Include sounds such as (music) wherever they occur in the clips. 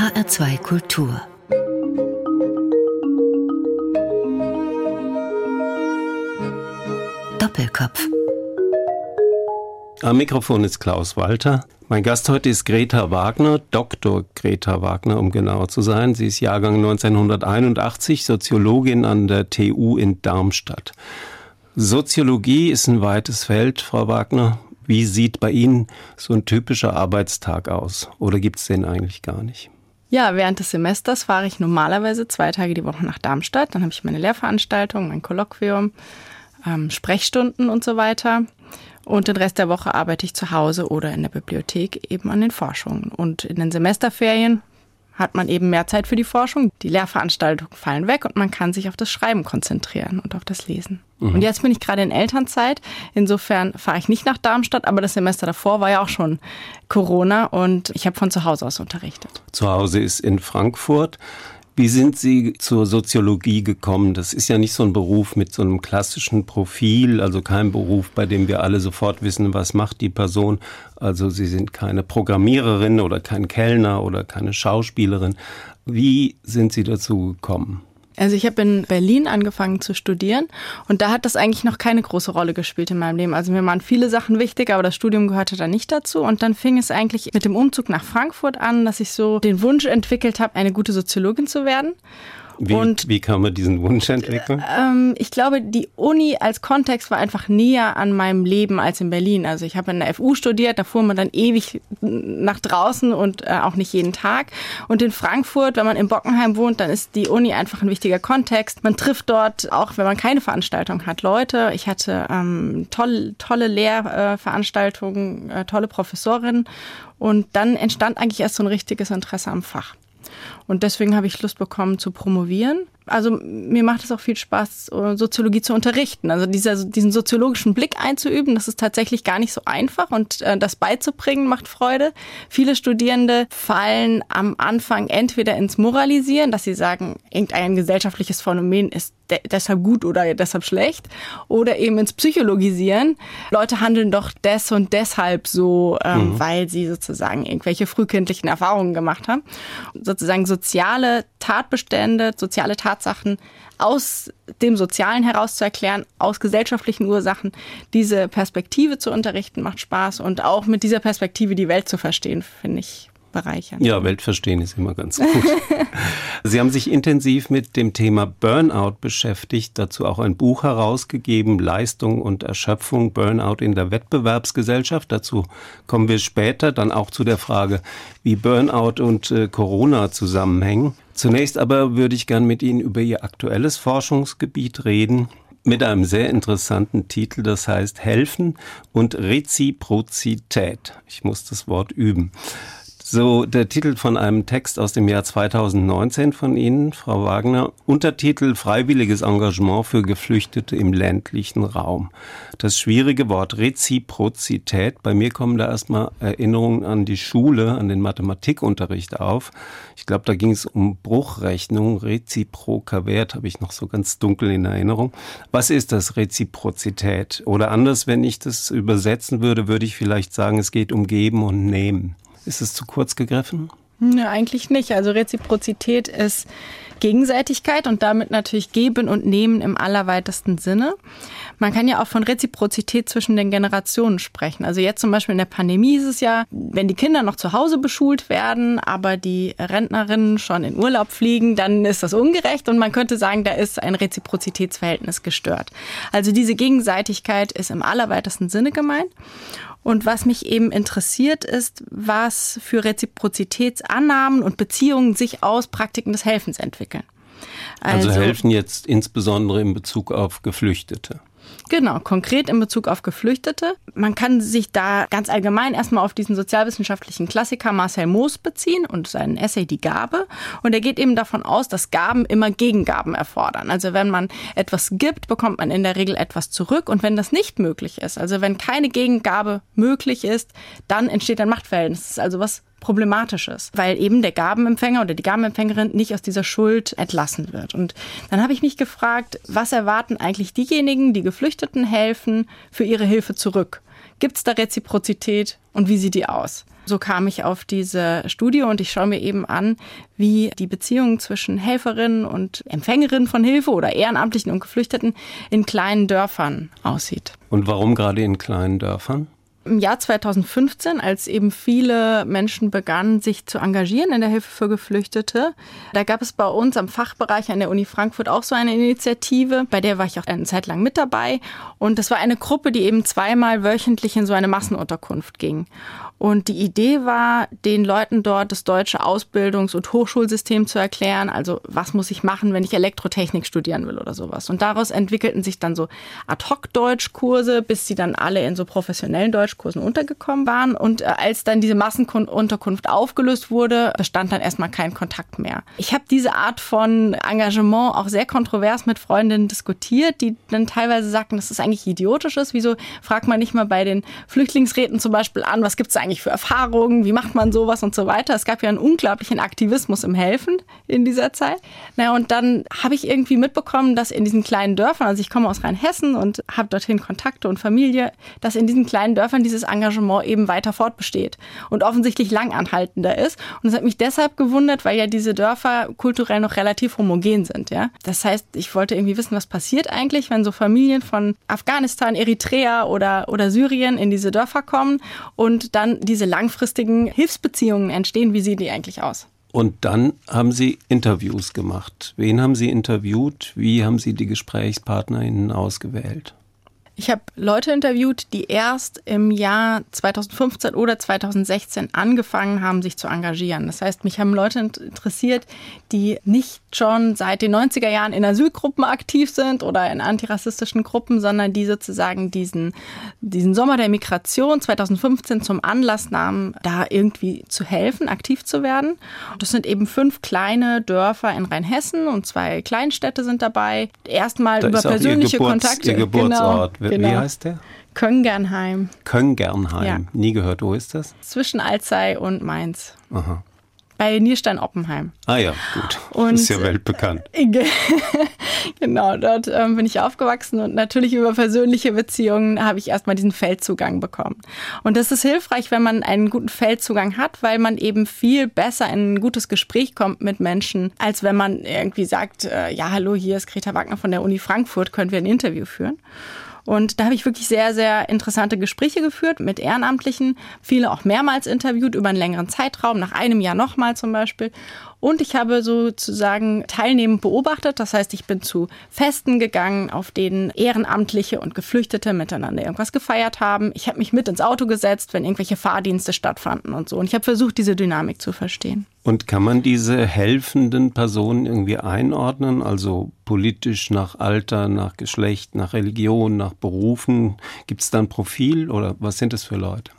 HR2 Kultur Doppelkopf Am Mikrofon ist Klaus Walter. Mein Gast heute ist Greta Wagner, Dr. Greta Wagner, um genauer zu sein. Sie ist Jahrgang 1981, Soziologin an der TU in Darmstadt. Soziologie ist ein weites Feld, Frau Wagner. Wie sieht bei Ihnen so ein typischer Arbeitstag aus? Oder gibt es den eigentlich gar nicht? Ja, während des Semesters fahre ich normalerweise zwei Tage die Woche nach Darmstadt. Dann habe ich meine Lehrveranstaltung, mein Kolloquium, ähm, Sprechstunden und so weiter. Und den Rest der Woche arbeite ich zu Hause oder in der Bibliothek eben an den Forschungen. Und in den Semesterferien hat man eben mehr Zeit für die Forschung. Die Lehrveranstaltungen fallen weg und man kann sich auf das Schreiben konzentrieren und auf das Lesen. Mhm. Und jetzt bin ich gerade in Elternzeit. Insofern fahre ich nicht nach Darmstadt, aber das Semester davor war ja auch schon Corona und ich habe von zu Hause aus unterrichtet. Zu Hause ist in Frankfurt. Wie sind Sie zur Soziologie gekommen? Das ist ja nicht so ein Beruf mit so einem klassischen Profil, also kein Beruf, bei dem wir alle sofort wissen, was macht die Person. Also Sie sind keine Programmiererin oder kein Kellner oder keine Schauspielerin. Wie sind Sie dazu gekommen? Also ich habe in Berlin angefangen zu studieren und da hat das eigentlich noch keine große Rolle gespielt in meinem Leben. Also mir waren viele Sachen wichtig, aber das Studium gehörte da nicht dazu. Und dann fing es eigentlich mit dem Umzug nach Frankfurt an, dass ich so den Wunsch entwickelt habe, eine gute Soziologin zu werden. Wie, und, wie kann man diesen Wunsch entwickeln? Ähm, ich glaube, die Uni als Kontext war einfach näher an meinem Leben als in Berlin. Also ich habe in der FU studiert, da fuhr man dann ewig nach draußen und äh, auch nicht jeden Tag. Und in Frankfurt, wenn man in Bockenheim wohnt, dann ist die Uni einfach ein wichtiger Kontext. Man trifft dort, auch wenn man keine Veranstaltung hat, Leute. Ich hatte ähm, toll, tolle Lehrveranstaltungen, äh, tolle Professorinnen. Und dann entstand eigentlich erst so ein richtiges Interesse am Fach. Und deswegen habe ich Lust bekommen zu promovieren also mir macht es auch viel Spaß, Soziologie zu unterrichten. Also dieser, diesen soziologischen Blick einzuüben, das ist tatsächlich gar nicht so einfach und äh, das beizubringen macht Freude. Viele Studierende fallen am Anfang entweder ins Moralisieren, dass sie sagen, irgendein gesellschaftliches Phänomen ist de deshalb gut oder deshalb schlecht, oder eben ins Psychologisieren. Leute handeln doch des und deshalb so, ähm, mhm. weil sie sozusagen irgendwelche frühkindlichen Erfahrungen gemacht haben. Sozusagen soziale Tatbestände, soziale Tatbestände Tatsachen aus dem Sozialen heraus zu erklären, aus gesellschaftlichen Ursachen. Diese Perspektive zu unterrichten macht Spaß und auch mit dieser Perspektive die Welt zu verstehen, finde ich bereichern. Ja, Weltverstehen ist immer ganz gut. (laughs) Sie haben sich intensiv mit dem Thema Burnout beschäftigt, dazu auch ein Buch herausgegeben, Leistung und Erschöpfung, Burnout in der Wettbewerbsgesellschaft. Dazu kommen wir später dann auch zu der Frage, wie Burnout und äh, Corona zusammenhängen. Zunächst aber würde ich gern mit Ihnen über Ihr aktuelles Forschungsgebiet reden mit einem sehr interessanten Titel, das heißt Helfen und Reziprozität. Ich muss das Wort üben. So, der Titel von einem Text aus dem Jahr 2019 von Ihnen, Frau Wagner. Untertitel Freiwilliges Engagement für Geflüchtete im ländlichen Raum. Das schwierige Wort Reziprozität. Bei mir kommen da erstmal Erinnerungen an die Schule, an den Mathematikunterricht auf. Ich glaube, da ging es um Bruchrechnung. Reziproker Wert habe ich noch so ganz dunkel in Erinnerung. Was ist das Reziprozität? Oder anders, wenn ich das übersetzen würde, würde ich vielleicht sagen, es geht um Geben und Nehmen. Ist es zu kurz gegriffen? Nö, eigentlich nicht. Also Reziprozität ist Gegenseitigkeit und damit natürlich Geben und Nehmen im allerweitesten Sinne. Man kann ja auch von Reziprozität zwischen den Generationen sprechen. Also jetzt zum Beispiel in der Pandemie ist es ja, wenn die Kinder noch zu Hause beschult werden, aber die Rentnerinnen schon in Urlaub fliegen, dann ist das ungerecht und man könnte sagen, da ist ein Reziprozitätsverhältnis gestört. Also diese Gegenseitigkeit ist im allerweitesten Sinne gemeint. Und was mich eben interessiert ist, was für Reziprozitätsannahmen und Beziehungen sich aus Praktiken des Helfens entwickeln. Also, also helfen jetzt insbesondere in Bezug auf Geflüchtete. Genau, konkret in Bezug auf Geflüchtete. Man kann sich da ganz allgemein erstmal auf diesen sozialwissenschaftlichen Klassiker Marcel Moos beziehen und seinen Essay Die Gabe. Und er geht eben davon aus, dass Gaben immer Gegengaben erfordern. Also wenn man etwas gibt, bekommt man in der Regel etwas zurück. Und wenn das nicht möglich ist, also wenn keine Gegengabe möglich ist, dann entsteht ein Machtverhältnis. Das ist also was Problematisches, weil eben der Gabenempfänger oder die Gabenempfängerin nicht aus dieser Schuld entlassen wird. Und dann habe ich mich gefragt, was erwarten eigentlich diejenigen, die Geflüchteten helfen, für ihre Hilfe zurück? Gibt es da Reziprozität und wie sieht die aus? so kam ich auf diese Studie und ich schaue mir eben an, wie die Beziehung zwischen Helferinnen und Empfängerinnen von Hilfe oder Ehrenamtlichen und Geflüchteten in kleinen Dörfern aussieht. Und warum gerade in kleinen Dörfern? Im Jahr 2015, als eben viele Menschen begannen, sich zu engagieren in der Hilfe für Geflüchtete, da gab es bei uns am Fachbereich an der Uni Frankfurt auch so eine Initiative, bei der war ich auch eine Zeit lang mit dabei. Und das war eine Gruppe, die eben zweimal wöchentlich in so eine Massenunterkunft ging. Und die Idee war, den Leuten dort das deutsche Ausbildungs- und Hochschulsystem zu erklären. Also was muss ich machen, wenn ich Elektrotechnik studieren will oder sowas. Und daraus entwickelten sich dann so Ad-Hoc-Deutschkurse, bis sie dann alle in so professionellen Deutschkursen untergekommen waren. Und äh, als dann diese Massenunterkunft aufgelöst wurde, bestand dann erstmal kein Kontakt mehr. Ich habe diese Art von Engagement auch sehr kontrovers mit Freundinnen diskutiert, die dann teilweise sagten, das eigentlich idiotisch ist. Wieso fragt man nicht mal bei den Flüchtlingsräten zum Beispiel an, was gibt es eigentlich eigentlich für Erfahrungen, wie macht man sowas und so weiter. Es gab ja einen unglaublichen Aktivismus im Helfen in dieser Zeit. Naja, und dann habe ich irgendwie mitbekommen, dass in diesen kleinen Dörfern, also ich komme aus Rheinhessen und habe dorthin Kontakte und Familie, dass in diesen kleinen Dörfern dieses Engagement eben weiter fortbesteht und offensichtlich langanhaltender ist. Und es hat mich deshalb gewundert, weil ja diese Dörfer kulturell noch relativ homogen sind. Ja? Das heißt, ich wollte irgendwie wissen, was passiert eigentlich, wenn so Familien von Afghanistan, Eritrea oder, oder Syrien in diese Dörfer kommen und dann diese langfristigen Hilfsbeziehungen entstehen. Wie sehen die eigentlich aus? Und dann haben Sie Interviews gemacht. Wen haben Sie interviewt? Wie haben Sie die GesprächspartnerInnen ausgewählt? Ich habe Leute interviewt, die erst im Jahr 2015 oder 2016 angefangen haben, sich zu engagieren. Das heißt, mich haben Leute interessiert, die nicht schon seit den 90er Jahren in Asylgruppen aktiv sind oder in antirassistischen Gruppen, sondern die sozusagen diesen, diesen Sommer der Migration 2015 zum Anlass nahmen, da irgendwie zu helfen, aktiv zu werden. Das sind eben fünf kleine Dörfer in Rheinhessen und zwei Kleinstädte sind dabei. Erstmal da über persönliche Geburts-, Kontakte. Ihr Geburtsort. Genau. Genau. Wie heißt der? Köngernheim. Köngernheim. Ja. Nie gehört. Wo ist das? Zwischen Alzey und Mainz. Aha. Bei Nierstein-Oppenheim. Ah ja, gut. Und, ist ja weltbekannt. (laughs) genau, dort ähm, bin ich aufgewachsen und natürlich über persönliche Beziehungen habe ich erstmal diesen Feldzugang bekommen. Und das ist hilfreich, wenn man einen guten Feldzugang hat, weil man eben viel besser in ein gutes Gespräch kommt mit Menschen, als wenn man irgendwie sagt, äh, ja, hallo, hier ist Greta Wagner von der Uni Frankfurt, können wir ein Interview führen? Und da habe ich wirklich sehr, sehr interessante Gespräche geführt mit Ehrenamtlichen, viele auch mehrmals interviewt über einen längeren Zeitraum, nach einem Jahr nochmal zum Beispiel. Und ich habe sozusagen teilnehmend beobachtet. Das heißt, ich bin zu Festen gegangen, auf denen Ehrenamtliche und Geflüchtete miteinander irgendwas gefeiert haben. Ich habe mich mit ins Auto gesetzt, wenn irgendwelche Fahrdienste stattfanden und so. Und ich habe versucht, diese Dynamik zu verstehen. Und kann man diese helfenden Personen irgendwie einordnen? Also politisch nach Alter, nach Geschlecht, nach Religion, nach Berufen? Gibt es da ein Profil oder was sind es für Leute?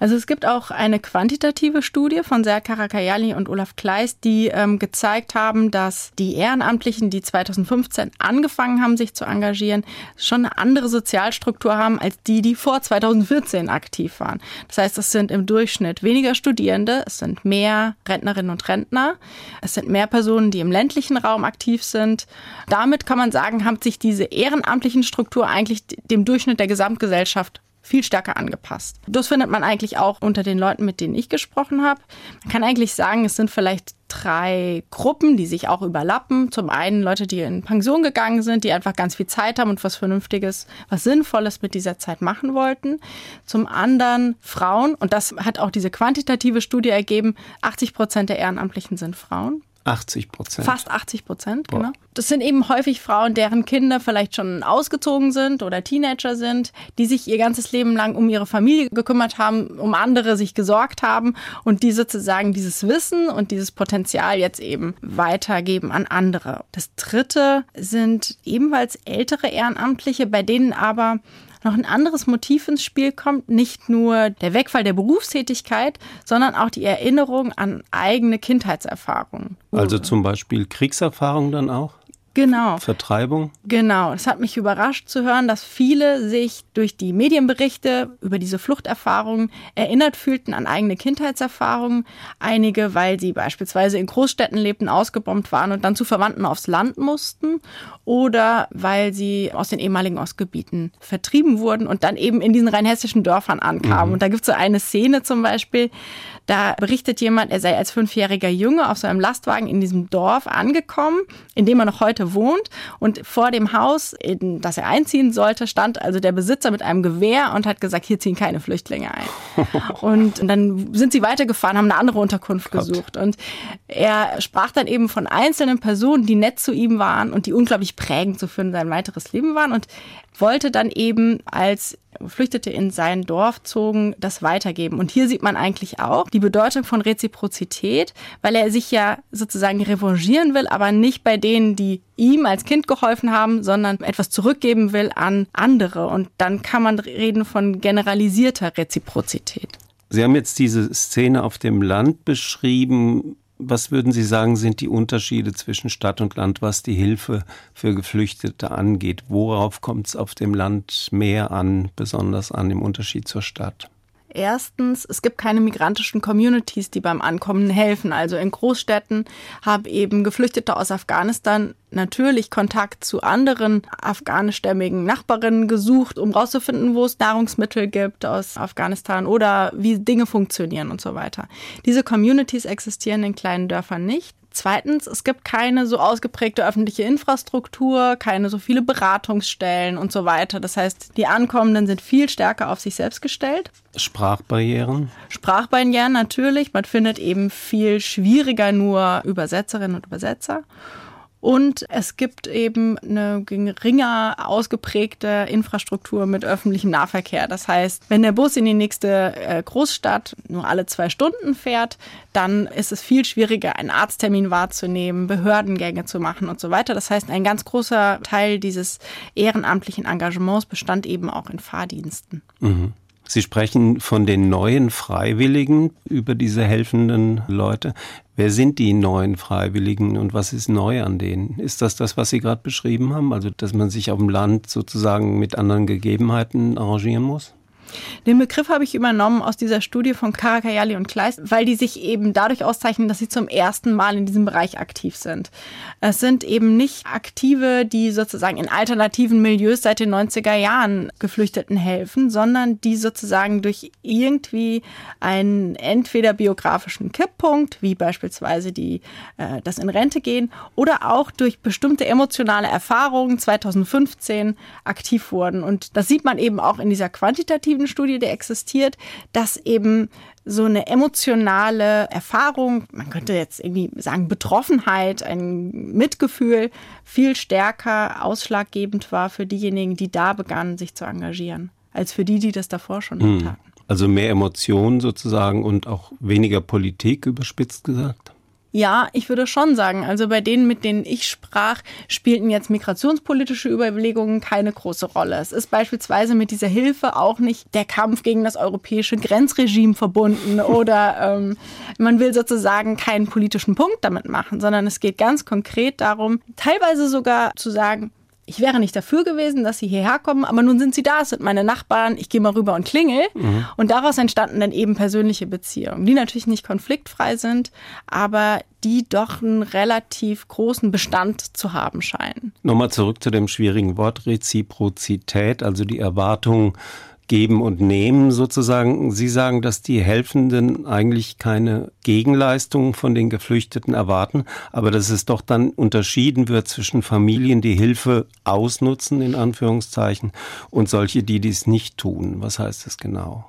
Also es gibt auch eine quantitative Studie von Serka Rakayali und Olaf Kleist, die ähm, gezeigt haben, dass die Ehrenamtlichen, die 2015 angefangen haben, sich zu engagieren, schon eine andere Sozialstruktur haben als die, die vor 2014 aktiv waren. Das heißt, es sind im Durchschnitt weniger Studierende, es sind mehr Rentnerinnen und Rentner, es sind mehr Personen, die im ländlichen Raum aktiv sind. Damit kann man sagen, haben sich diese ehrenamtlichen Struktur eigentlich dem Durchschnitt der Gesamtgesellschaft viel stärker angepasst. Das findet man eigentlich auch unter den Leuten, mit denen ich gesprochen habe. Man kann eigentlich sagen, es sind vielleicht drei Gruppen, die sich auch überlappen. Zum einen Leute, die in Pension gegangen sind, die einfach ganz viel Zeit haben und was Vernünftiges, was Sinnvolles mit dieser Zeit machen wollten. Zum anderen Frauen, und das hat auch diese quantitative Studie ergeben, 80 Prozent der Ehrenamtlichen sind Frauen. 80 Prozent. Fast 80 Prozent, genau. Das sind eben häufig Frauen, deren Kinder vielleicht schon ausgezogen sind oder Teenager sind, die sich ihr ganzes Leben lang um ihre Familie gekümmert haben, um andere sich gesorgt haben und die sozusagen dieses Wissen und dieses Potenzial jetzt eben weitergeben an andere. Das dritte sind ebenfalls ältere Ehrenamtliche, bei denen aber noch ein anderes Motiv ins Spiel kommt. Nicht nur der Wegfall der Berufstätigkeit, sondern auch die Erinnerung an eigene Kindheitserfahrungen. Also zum Beispiel Kriegserfahrung dann auch? Genau. Vertreibung? Genau. Es hat mich überrascht zu hören, dass viele sich durch die Medienberichte über diese Fluchterfahrungen erinnert fühlten an eigene Kindheitserfahrungen. Einige, weil sie beispielsweise in Großstädten lebten, ausgebombt waren und dann zu Verwandten aufs Land mussten. Oder weil sie aus den ehemaligen Ostgebieten vertrieben wurden und dann eben in diesen rheinhessischen Dörfern ankamen. Mhm. Und da gibt es so eine Szene zum Beispiel, da berichtet jemand, er sei als fünfjähriger Junge auf seinem Lastwagen in diesem Dorf angekommen, in dem er noch heute wohnt. Und vor dem Haus, in das er einziehen sollte, stand also der Besitzer mit einem Gewehr und hat gesagt, hier ziehen keine Flüchtlinge ein. (laughs) und dann sind sie weitergefahren, haben eine andere Unterkunft Gott. gesucht. Und er sprach dann eben von einzelnen Personen, die nett zu ihm waren und die unglaublich prägend so für sein weiteres Leben waren. Und wollte dann eben als Flüchtete in sein Dorf zogen, das weitergeben. Und hier sieht man eigentlich auch die Bedeutung von Reziprozität, weil er sich ja sozusagen revanchieren will, aber nicht bei denen, die ihm als Kind geholfen haben, sondern etwas zurückgeben will an andere. Und dann kann man reden von generalisierter Reziprozität. Sie haben jetzt diese Szene auf dem Land beschrieben. Was würden Sie sagen, sind die Unterschiede zwischen Stadt und Land, was die Hilfe für Geflüchtete angeht? Worauf kommt es auf dem Land mehr an, besonders an im Unterschied zur Stadt? Erstens, es gibt keine migrantischen Communities, die beim Ankommen helfen. Also in Großstädten haben eben Geflüchtete aus Afghanistan natürlich Kontakt zu anderen afghanischstämmigen Nachbarinnen gesucht, um rauszufinden, wo es Nahrungsmittel gibt aus Afghanistan oder wie Dinge funktionieren und so weiter. Diese Communities existieren in kleinen Dörfern nicht. Zweitens, es gibt keine so ausgeprägte öffentliche Infrastruktur, keine so viele Beratungsstellen und so weiter. Das heißt, die Ankommenden sind viel stärker auf sich selbst gestellt. Sprachbarrieren? Sprachbarrieren natürlich. Man findet eben viel schwieriger nur Übersetzerinnen und Übersetzer. Und es gibt eben eine geringer ausgeprägte Infrastruktur mit öffentlichem Nahverkehr. Das heißt, wenn der Bus in die nächste äh, Großstadt nur alle zwei Stunden fährt, dann ist es viel schwieriger, einen Arzttermin wahrzunehmen, Behördengänge zu machen und so weiter. Das heißt, ein ganz großer Teil dieses ehrenamtlichen Engagements bestand eben auch in Fahrdiensten. Mhm. Sie sprechen von den neuen Freiwilligen über diese helfenden Leute. Wer sind die neuen Freiwilligen und was ist neu an denen? Ist das das, was Sie gerade beschrieben haben? Also, dass man sich auf dem Land sozusagen mit anderen Gegebenheiten arrangieren muss? Den Begriff habe ich übernommen aus dieser Studie von Karakayali und Kleist, weil die sich eben dadurch auszeichnen, dass sie zum ersten Mal in diesem Bereich aktiv sind. Es sind eben nicht Aktive, die sozusagen in alternativen Milieus seit den 90er Jahren Geflüchteten helfen, sondern die sozusagen durch irgendwie einen entweder biografischen Kipppunkt, wie beispielsweise die, äh, das in Rente gehen, oder auch durch bestimmte emotionale Erfahrungen 2015 aktiv wurden. Und das sieht man eben auch in dieser quantitativen Studie, die existiert, dass eben so eine emotionale Erfahrung, man könnte jetzt irgendwie sagen Betroffenheit, ein Mitgefühl viel stärker ausschlaggebend war für diejenigen, die da begannen, sich zu engagieren, als für die, die das davor schon hm. taten. Also mehr Emotionen sozusagen und auch weniger Politik, überspitzt gesagt? Ja, ich würde schon sagen, also bei denen, mit denen ich sprach, spielten jetzt migrationspolitische Überlegungen keine große Rolle. Es ist beispielsweise mit dieser Hilfe auch nicht der Kampf gegen das europäische Grenzregime verbunden (laughs) oder ähm, man will sozusagen keinen politischen Punkt damit machen, sondern es geht ganz konkret darum, teilweise sogar zu sagen, ich wäre nicht dafür gewesen, dass sie hierher kommen, aber nun sind sie da, es sind meine Nachbarn, ich gehe mal rüber und klingel. Mhm. Und daraus entstanden dann eben persönliche Beziehungen, die natürlich nicht konfliktfrei sind, aber die doch einen relativ großen Bestand zu haben scheinen. Nochmal zurück zu dem schwierigen Wort Reziprozität, also die Erwartung, Geben und Nehmen sozusagen. Sie sagen, dass die Helfenden eigentlich keine Gegenleistung von den Geflüchteten erwarten, aber dass es doch dann unterschieden wird zwischen Familien, die Hilfe ausnutzen, in Anführungszeichen, und solche, die dies nicht tun. Was heißt das genau?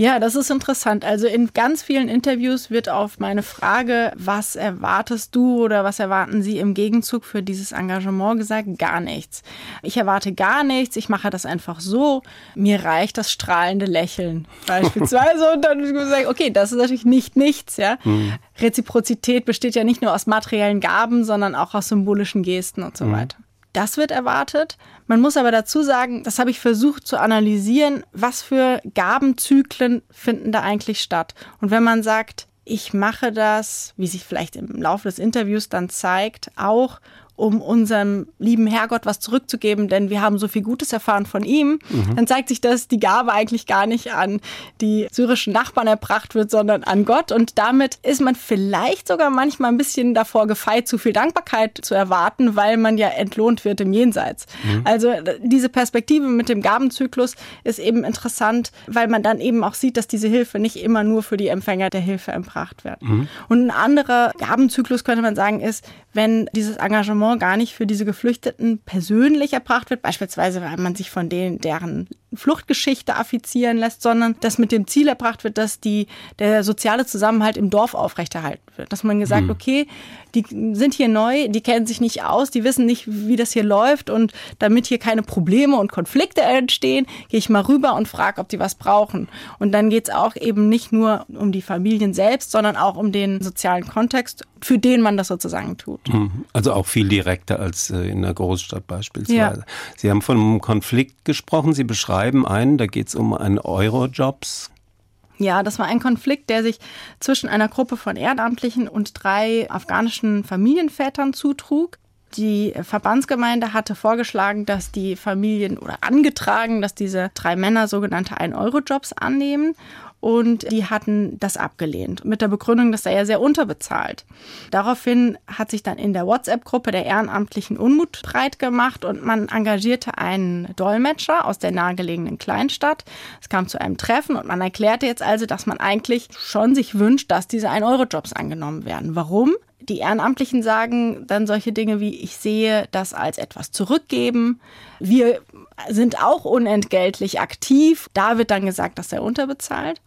Ja, das ist interessant. Also in ganz vielen Interviews wird auf meine Frage, was erwartest du oder was erwarten Sie im Gegenzug für dieses Engagement gesagt, gar nichts. Ich erwarte gar nichts, ich mache das einfach so. Mir reicht das strahlende Lächeln (laughs) beispielsweise und dann gesagt, okay, das ist natürlich nicht nichts, ja. Mhm. Reziprozität besteht ja nicht nur aus materiellen Gaben, sondern auch aus symbolischen Gesten und so mhm. weiter. Das wird erwartet. Man muss aber dazu sagen, das habe ich versucht zu analysieren, was für Gabenzyklen finden da eigentlich statt. Und wenn man sagt, ich mache das, wie sich vielleicht im Laufe des Interviews dann zeigt, auch um unserem lieben Herrgott was zurückzugeben, denn wir haben so viel Gutes erfahren von ihm, mhm. dann zeigt sich, dass die Gabe eigentlich gar nicht an die syrischen Nachbarn erbracht wird, sondern an Gott. Und damit ist man vielleicht sogar manchmal ein bisschen davor gefeit, zu viel Dankbarkeit zu erwarten, weil man ja entlohnt wird im Jenseits. Mhm. Also diese Perspektive mit dem Gabenzyklus ist eben interessant, weil man dann eben auch sieht, dass diese Hilfe nicht immer nur für die Empfänger der Hilfe erbracht wird. Mhm. Und ein anderer Gabenzyklus könnte man sagen ist, wenn dieses Engagement gar nicht für diese Geflüchteten persönlich erbracht wird, beispielsweise weil man sich von denen, deren Fluchtgeschichte affizieren lässt, sondern dass mit dem Ziel erbracht wird, dass die, der soziale Zusammenhalt im Dorf aufrechterhalten wird. Dass man gesagt, mhm. okay, die sind hier neu, die kennen sich nicht aus, die wissen nicht, wie das hier läuft und damit hier keine Probleme und Konflikte entstehen, gehe ich mal rüber und frage, ob die was brauchen. Und dann geht es auch eben nicht nur um die Familien selbst, sondern auch um den sozialen Kontext, für den man das sozusagen tut. Mhm. Also auch viel direkter als äh, in der Großstadt beispielsweise. Ja. Sie haben von einem Konflikt gesprochen, Sie beschreiben einen, da geht es um einen Eurojobs. Ja, das war ein Konflikt, der sich zwischen einer Gruppe von Ehrenamtlichen und drei afghanischen Familienvätern zutrug. Die Verbandsgemeinde hatte vorgeschlagen, dass die Familien oder angetragen, dass diese drei Männer sogenannte 1-Euro-Jobs annehmen und die hatten das abgelehnt mit der Begründung, das sei ja sehr unterbezahlt. Daraufhin hat sich dann in der WhatsApp-Gruppe der Ehrenamtlichen Unmut breit gemacht und man engagierte einen Dolmetscher aus der nahegelegenen Kleinstadt. Es kam zu einem Treffen und man erklärte jetzt also, dass man eigentlich schon sich wünscht, dass diese 1-Euro-Jobs angenommen werden. Warum? Die Ehrenamtlichen sagen dann solche Dinge wie, ich sehe das als etwas zurückgeben. Wir sind auch unentgeltlich aktiv. Da wird dann gesagt, dass er unterbezahlt.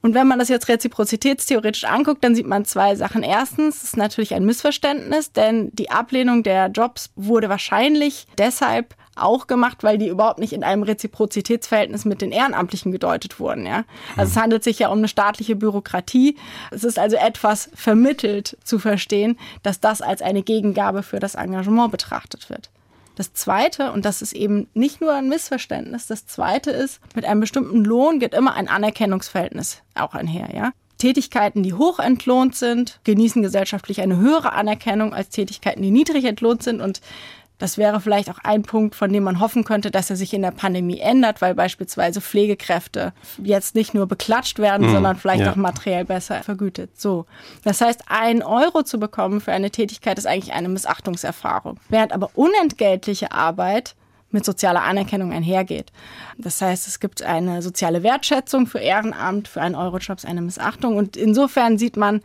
Und wenn man das jetzt reziprozitätstheoretisch anguckt, dann sieht man zwei Sachen. Erstens ist natürlich ein Missverständnis, denn die Ablehnung der Jobs wurde wahrscheinlich deshalb auch gemacht, weil die überhaupt nicht in einem Reziprozitätsverhältnis mit den Ehrenamtlichen gedeutet wurden. Ja? Also es hm. handelt sich ja um eine staatliche Bürokratie. Es ist also etwas vermittelt zu verstehen, dass das als eine Gegengabe für das Engagement betrachtet wird. Das Zweite, und das ist eben nicht nur ein Missverständnis, das Zweite ist, mit einem bestimmten Lohn geht immer ein Anerkennungsverhältnis auch einher. Ja? Tätigkeiten, die hoch entlohnt sind, genießen gesellschaftlich eine höhere Anerkennung als Tätigkeiten, die niedrig entlohnt sind. Und das wäre vielleicht auch ein Punkt, von dem man hoffen könnte, dass er sich in der Pandemie ändert, weil beispielsweise Pflegekräfte jetzt nicht nur beklatscht werden, mhm, sondern vielleicht ja. auch materiell besser vergütet. So. Das heißt, ein Euro zu bekommen für eine Tätigkeit ist eigentlich eine Missachtungserfahrung. Während aber unentgeltliche Arbeit mit sozialer Anerkennung einhergeht. Das heißt, es gibt eine soziale Wertschätzung für Ehrenamt, für einen Eurojob eine Missachtung. Und insofern sieht man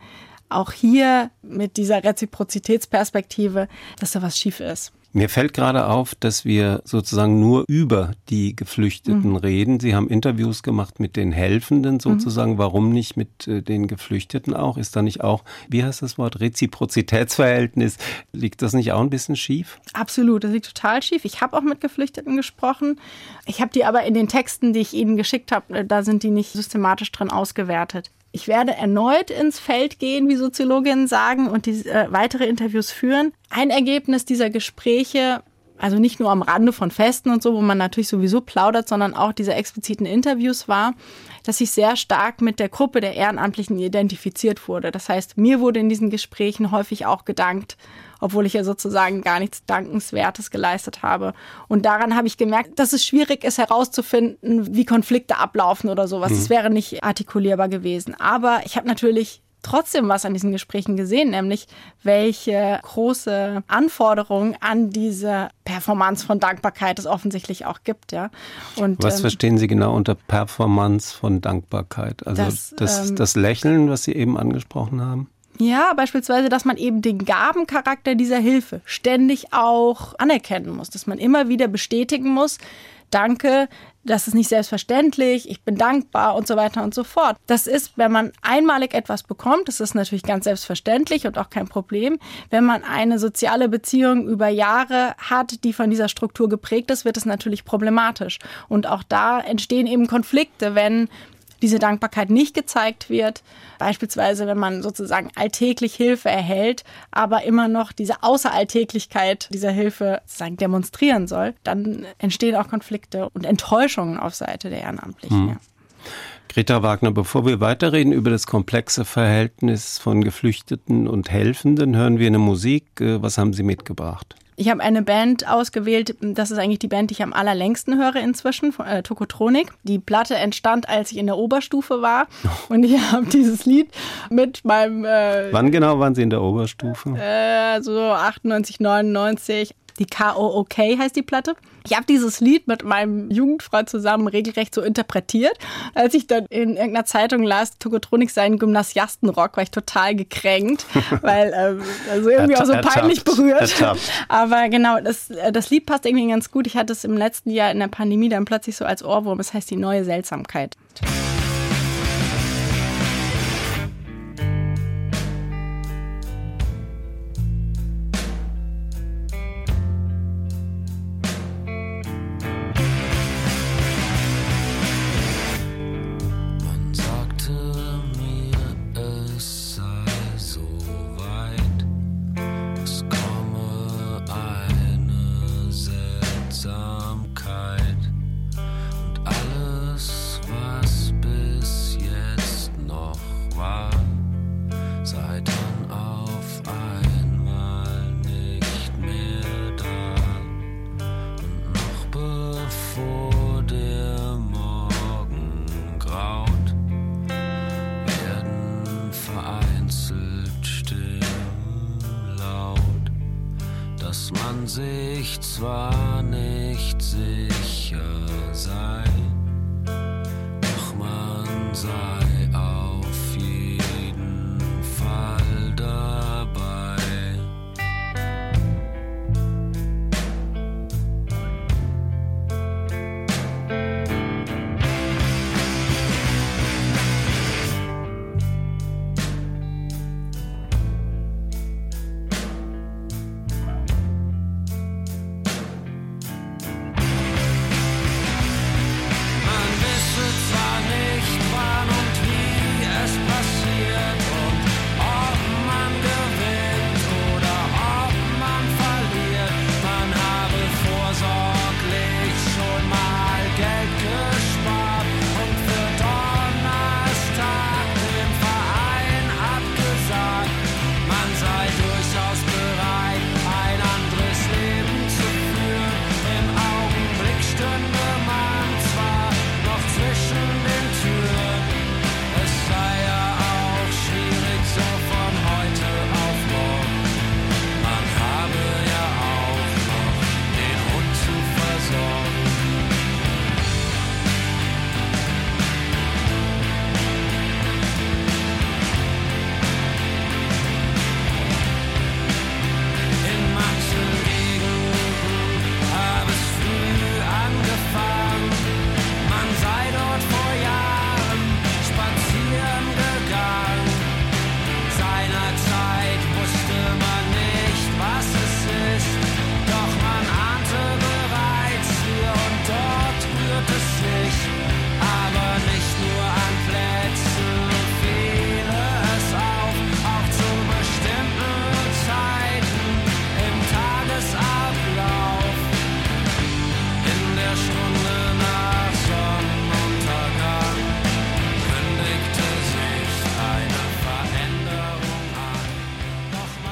auch hier mit dieser Reziprozitätsperspektive, dass da was schief ist. Mir fällt gerade auf, dass wir sozusagen nur über die Geflüchteten mhm. reden. Sie haben Interviews gemacht mit den Helfenden sozusagen. Mhm. Warum nicht mit äh, den Geflüchteten auch? Ist da nicht auch, wie heißt das Wort, Reziprozitätsverhältnis? Liegt das nicht auch ein bisschen schief? Absolut, das liegt total schief. Ich habe auch mit Geflüchteten gesprochen. Ich habe die aber in den Texten, die ich ihnen geschickt habe, äh, da sind die nicht systematisch drin ausgewertet. Ich werde erneut ins Feld gehen, wie Soziologinnen sagen, und die, äh, weitere Interviews führen. Ein Ergebnis dieser Gespräche, also nicht nur am Rande von Festen und so, wo man natürlich sowieso plaudert, sondern auch diese expliziten Interviews war, dass ich sehr stark mit der Gruppe der Ehrenamtlichen identifiziert wurde. Das heißt, mir wurde in diesen Gesprächen häufig auch gedankt, obwohl ich ja sozusagen gar nichts Dankenswertes geleistet habe. Und daran habe ich gemerkt, dass es schwierig ist herauszufinden, wie Konflikte ablaufen oder sowas. Mhm. Das wäre nicht artikulierbar gewesen. Aber ich habe natürlich trotzdem was an diesen Gesprächen gesehen, nämlich welche große Anforderungen an diese Performance von Dankbarkeit es offensichtlich auch gibt. Ja. Und, was ähm, verstehen Sie genau unter Performance von Dankbarkeit? Also das, das, ähm, das Lächeln, was Sie eben angesprochen haben? Ja, beispielsweise, dass man eben den Gabencharakter dieser Hilfe ständig auch anerkennen muss, dass man immer wieder bestätigen muss, danke, das ist nicht selbstverständlich, ich bin dankbar und so weiter und so fort. Das ist, wenn man einmalig etwas bekommt, das ist natürlich ganz selbstverständlich und auch kein Problem. Wenn man eine soziale Beziehung über Jahre hat, die von dieser Struktur geprägt ist, wird es natürlich problematisch. Und auch da entstehen eben Konflikte, wenn diese Dankbarkeit nicht gezeigt wird. Beispielsweise, wenn man sozusagen alltäglich Hilfe erhält, aber immer noch diese Außeralltäglichkeit dieser Hilfe sozusagen demonstrieren soll, dann entstehen auch Konflikte und Enttäuschungen auf Seite der Ehrenamtlichen. Ja. Greta Wagner, bevor wir weiterreden über das komplexe Verhältnis von Geflüchteten und Helfenden, hören wir eine Musik. Äh, was haben Sie mitgebracht? Ich habe eine Band ausgewählt, das ist eigentlich die Band, die ich am allerlängsten höre inzwischen, äh, Tokotronik. Die Platte entstand, als ich in der Oberstufe war und ich (laughs) habe dieses Lied mit meinem... Äh, Wann genau waren Sie in der Oberstufe? Äh, so 98, 99. Die K.O.O.K. heißt die Platte. Ich habe dieses Lied mit meinem Jugendfreund zusammen regelrecht so interpretiert. Als ich dann in irgendeiner Zeitung las, Tokotronik seinen Gymnasiastenrock, war ich total gekränkt, (laughs) weil ähm, also irgendwie auch so peinlich berührt. Aber genau, das, das Lied passt irgendwie ganz gut. Ich hatte es im letzten Jahr in der Pandemie dann plötzlich so als Ohrwurm. Es das heißt die neue Seltsamkeit.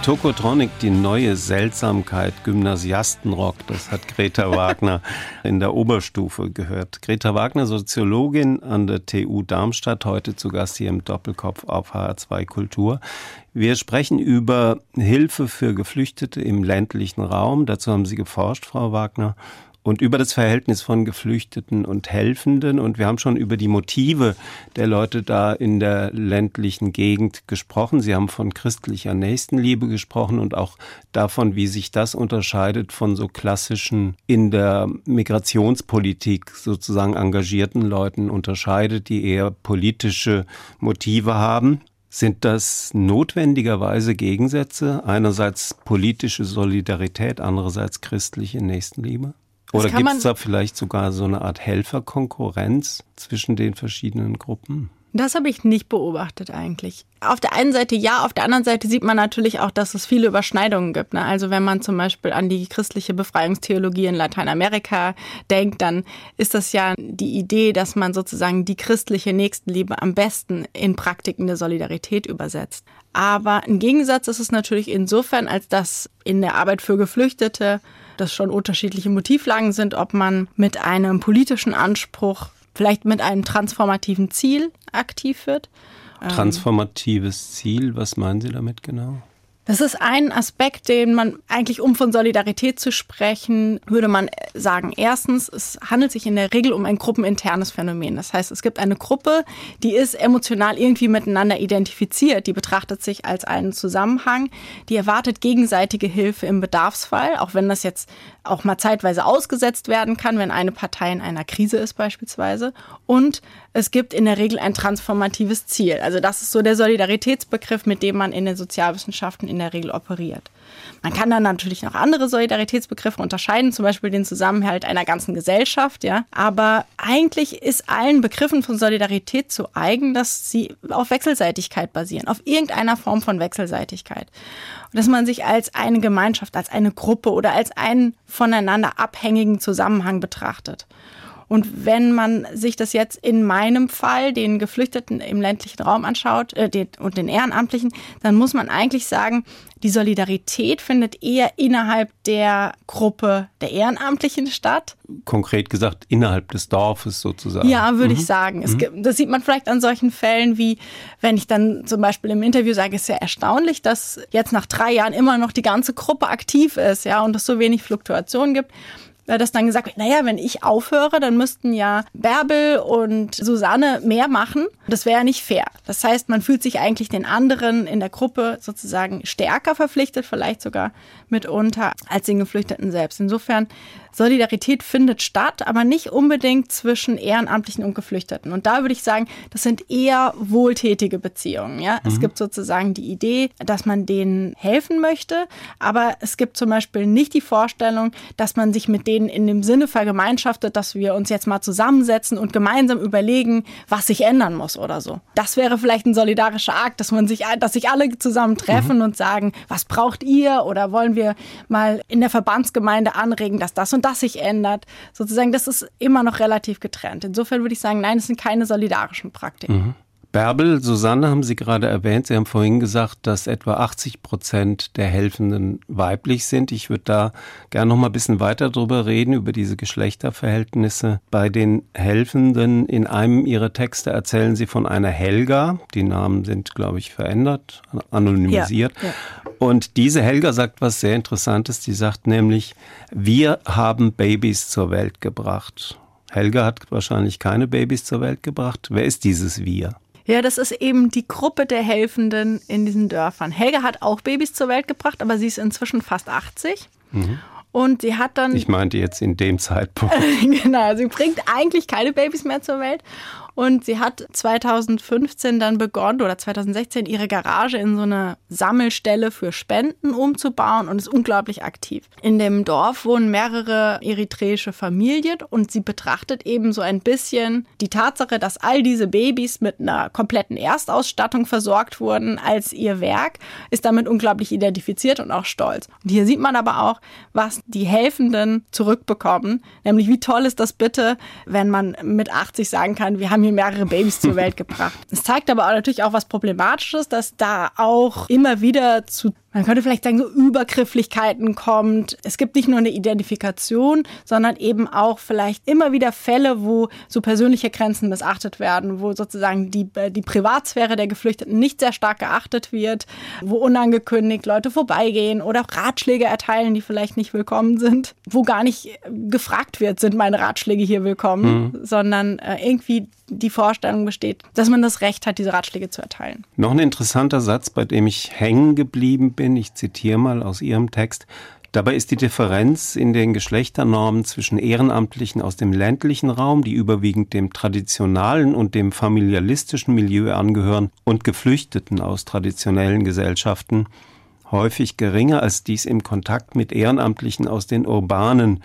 Tokotronic, die neue Seltsamkeit, Gymnasiastenrock, das hat Greta (laughs) Wagner in der Oberstufe gehört. Greta Wagner, Soziologin an der TU Darmstadt, heute zu Gast hier im Doppelkopf auf HR2 Kultur. Wir sprechen über Hilfe für Geflüchtete im ländlichen Raum. Dazu haben Sie geforscht, Frau Wagner und über das Verhältnis von Geflüchteten und Helfenden. Und wir haben schon über die Motive der Leute da in der ländlichen Gegend gesprochen. Sie haben von christlicher Nächstenliebe gesprochen und auch davon, wie sich das unterscheidet von so klassischen in der Migrationspolitik sozusagen engagierten Leuten unterscheidet, die eher politische Motive haben. Sind das notwendigerweise Gegensätze? Einerseits politische Solidarität, andererseits christliche Nächstenliebe? Oder gibt es da vielleicht sogar so eine Art Helferkonkurrenz zwischen den verschiedenen Gruppen? Das habe ich nicht beobachtet eigentlich. Auf der einen Seite ja, auf der anderen Seite sieht man natürlich auch, dass es viele Überschneidungen gibt. Ne? Also wenn man zum Beispiel an die christliche Befreiungstheologie in Lateinamerika denkt, dann ist das ja die Idee, dass man sozusagen die christliche Nächstenliebe am besten in Praktiken der Solidarität übersetzt. Aber ein Gegensatz ist es natürlich insofern, als dass in der Arbeit für Geflüchtete das schon unterschiedliche Motivlagen sind, ob man mit einem politischen Anspruch vielleicht mit einem transformativen Ziel aktiv wird. Transformatives Ziel, was meinen Sie damit genau? Das ist ein Aspekt, den man eigentlich, um von Solidarität zu sprechen, würde man sagen. Erstens, es handelt sich in der Regel um ein gruppeninternes Phänomen. Das heißt, es gibt eine Gruppe, die ist emotional irgendwie miteinander identifiziert. Die betrachtet sich als einen Zusammenhang. Die erwartet gegenseitige Hilfe im Bedarfsfall, auch wenn das jetzt auch mal zeitweise ausgesetzt werden kann, wenn eine Partei in einer Krise ist beispielsweise. Und es gibt in der Regel ein transformatives Ziel. Also das ist so der Solidaritätsbegriff, mit dem man in den Sozialwissenschaften in der Regel operiert. Man kann dann natürlich noch andere Solidaritätsbegriffe unterscheiden, zum Beispiel den Zusammenhalt einer ganzen Gesellschaft, ja. Aber eigentlich ist allen Begriffen von Solidarität zu eigen, dass sie auf Wechselseitigkeit basieren, auf irgendeiner Form von Wechselseitigkeit. Und dass man sich als eine Gemeinschaft, als eine Gruppe oder als einen voneinander abhängigen Zusammenhang betrachtet. Und wenn man sich das jetzt in meinem Fall, den Geflüchteten im ländlichen Raum anschaut äh, den, und den Ehrenamtlichen, dann muss man eigentlich sagen, die Solidarität findet eher innerhalb der Gruppe der Ehrenamtlichen statt. Konkret gesagt, innerhalb des Dorfes sozusagen. Ja, würde mhm. ich sagen. Es, mhm. Das sieht man vielleicht an solchen Fällen wie, wenn ich dann zum Beispiel im Interview sage, es ist ja erstaunlich, dass jetzt nach drei Jahren immer noch die ganze Gruppe aktiv ist, ja, und es so wenig Fluktuation gibt dass dann gesagt wird, naja, wenn ich aufhöre, dann müssten ja Bärbel und Susanne mehr machen. Das wäre ja nicht fair. Das heißt, man fühlt sich eigentlich den anderen in der Gruppe sozusagen stärker verpflichtet, vielleicht sogar mitunter, als den Geflüchteten selbst. Insofern Solidarität findet statt, aber nicht unbedingt zwischen Ehrenamtlichen und Geflüchteten. Und da würde ich sagen, das sind eher wohltätige Beziehungen. Ja? Mhm. Es gibt sozusagen die Idee, dass man denen helfen möchte, aber es gibt zum Beispiel nicht die Vorstellung, dass man sich mit denen in dem Sinne vergemeinschaftet, dass wir uns jetzt mal zusammensetzen und gemeinsam überlegen, was sich ändern muss oder so. Das wäre vielleicht ein solidarischer Akt, dass man sich, dass sich alle zusammen treffen mhm. und sagen, was braucht ihr oder wollen wir mal in der Verbandsgemeinde anregen, dass das und das sich ändert. Sozusagen, das ist immer noch relativ getrennt. Insofern würde ich sagen, nein, es sind keine solidarischen Praktiken. Mhm. Bärbel, Susanne haben Sie gerade erwähnt. Sie haben vorhin gesagt, dass etwa 80 Prozent der Helfenden weiblich sind. Ich würde da gerne noch mal ein bisschen weiter drüber reden, über diese Geschlechterverhältnisse. Bei den Helfenden in einem Ihrer Texte erzählen Sie von einer Helga. Die Namen sind, glaube ich, verändert, anonymisiert. Ja, ja. Und diese Helga sagt was sehr Interessantes. Die sagt nämlich, wir haben Babys zur Welt gebracht. Helga hat wahrscheinlich keine Babys zur Welt gebracht. Wer ist dieses Wir? Ja, das ist eben die Gruppe der Helfenden in diesen Dörfern. Helga hat auch Babys zur Welt gebracht, aber sie ist inzwischen fast 80. Mhm. Und sie hat dann. Ich meinte jetzt in dem Zeitpunkt. (laughs) genau, sie bringt eigentlich keine Babys mehr zur Welt. Und sie hat 2015 dann begonnen oder 2016 ihre Garage in so eine Sammelstelle für Spenden umzubauen und ist unglaublich aktiv. In dem Dorf wohnen mehrere eritreische Familien und sie betrachtet eben so ein bisschen die Tatsache, dass all diese Babys mit einer kompletten Erstausstattung versorgt wurden als ihr Werk, ist damit unglaublich identifiziert und auch stolz. Und hier sieht man aber auch, was die Helfenden zurückbekommen, nämlich wie toll ist das bitte, wenn man mit 80 sagen kann, wir haben haben hier mehrere Babys zur Welt gebracht. Es zeigt aber auch natürlich auch was Problematisches, dass da auch immer wieder zu man könnte vielleicht sagen, so Übergrifflichkeiten kommt. Es gibt nicht nur eine Identifikation, sondern eben auch vielleicht immer wieder Fälle, wo so persönliche Grenzen missachtet werden, wo sozusagen die, äh, die Privatsphäre der Geflüchteten nicht sehr stark geachtet wird, wo unangekündigt Leute vorbeigehen oder Ratschläge erteilen, die vielleicht nicht willkommen sind, wo gar nicht gefragt wird, sind meine Ratschläge hier willkommen, mhm. sondern äh, irgendwie die Vorstellung besteht, dass man das Recht hat, diese Ratschläge zu erteilen. Noch ein interessanter Satz, bei dem ich hängen geblieben bin. Ich zitiere mal aus Ihrem Text. Dabei ist die Differenz in den Geschlechternormen zwischen Ehrenamtlichen aus dem ländlichen Raum, die überwiegend dem traditionalen und dem familialistischen Milieu angehören, und Geflüchteten aus traditionellen Gesellschaften häufig geringer als dies im Kontakt mit Ehrenamtlichen aus den urbanen,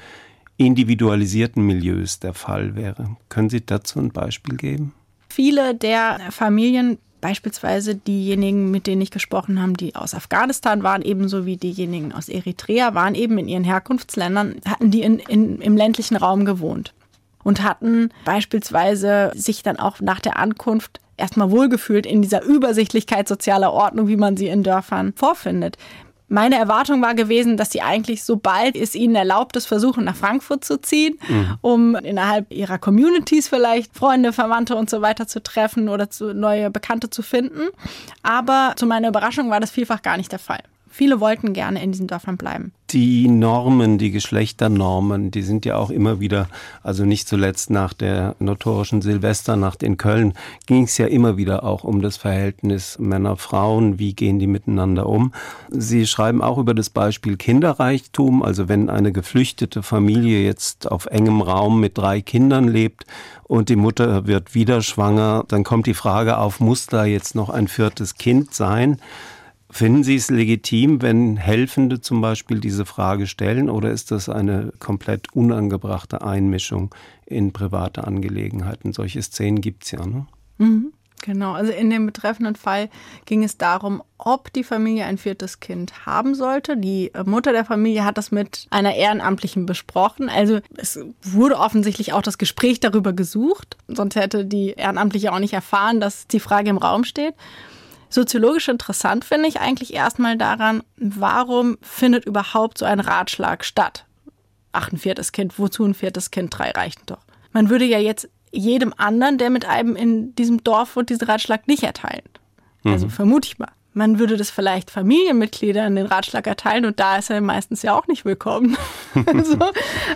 individualisierten Milieus der Fall wäre. Können Sie dazu ein Beispiel geben? Viele der Familien Beispielsweise diejenigen, mit denen ich gesprochen habe, die aus Afghanistan waren, ebenso wie diejenigen aus Eritrea, waren eben in ihren Herkunftsländern, hatten die in, in, im ländlichen Raum gewohnt und hatten beispielsweise sich dann auch nach der Ankunft erstmal wohlgefühlt in dieser Übersichtlichkeit sozialer Ordnung, wie man sie in Dörfern vorfindet. Meine Erwartung war gewesen, dass sie eigentlich, sobald es ihnen erlaubt ist, versuchen, nach Frankfurt zu ziehen, mhm. um innerhalb ihrer Communities vielleicht Freunde, Verwandte und so weiter zu treffen oder zu, neue Bekannte zu finden. Aber zu meiner Überraschung war das vielfach gar nicht der Fall. Viele wollten gerne in diesen Dörfern bleiben. Die Normen, die Geschlechternormen, die sind ja auch immer wieder, also nicht zuletzt nach der notorischen Silvesternacht in Köln, ging es ja immer wieder auch um das Verhältnis Männer-Frauen, wie gehen die miteinander um. Sie schreiben auch über das Beispiel Kinderreichtum, also wenn eine geflüchtete Familie jetzt auf engem Raum mit drei Kindern lebt und die Mutter wird wieder schwanger, dann kommt die Frage auf, muss da jetzt noch ein viertes Kind sein? Finden Sie es legitim, wenn Helfende zum Beispiel diese Frage stellen, oder ist das eine komplett unangebrachte Einmischung in private Angelegenheiten? Solche Szenen gibt es ja, ne? Mhm. Genau, also in dem betreffenden Fall ging es darum, ob die Familie ein viertes Kind haben sollte. Die Mutter der Familie hat das mit einer Ehrenamtlichen besprochen. Also es wurde offensichtlich auch das Gespräch darüber gesucht. Sonst hätte die Ehrenamtliche auch nicht erfahren, dass die Frage im Raum steht. Soziologisch interessant finde ich eigentlich erstmal daran, warum findet überhaupt so ein Ratschlag statt? Ach, ein viertes Kind, wozu ein viertes Kind? Drei reichten doch. Man würde ja jetzt jedem anderen, der mit einem in diesem Dorf wohnt, diesen Ratschlag nicht erteilen. Also mhm. Also vermute ich mal. Man würde das vielleicht Familienmitgliedern den Ratschlag erteilen und da ist er meistens ja auch nicht willkommen. (laughs) (laughs) also,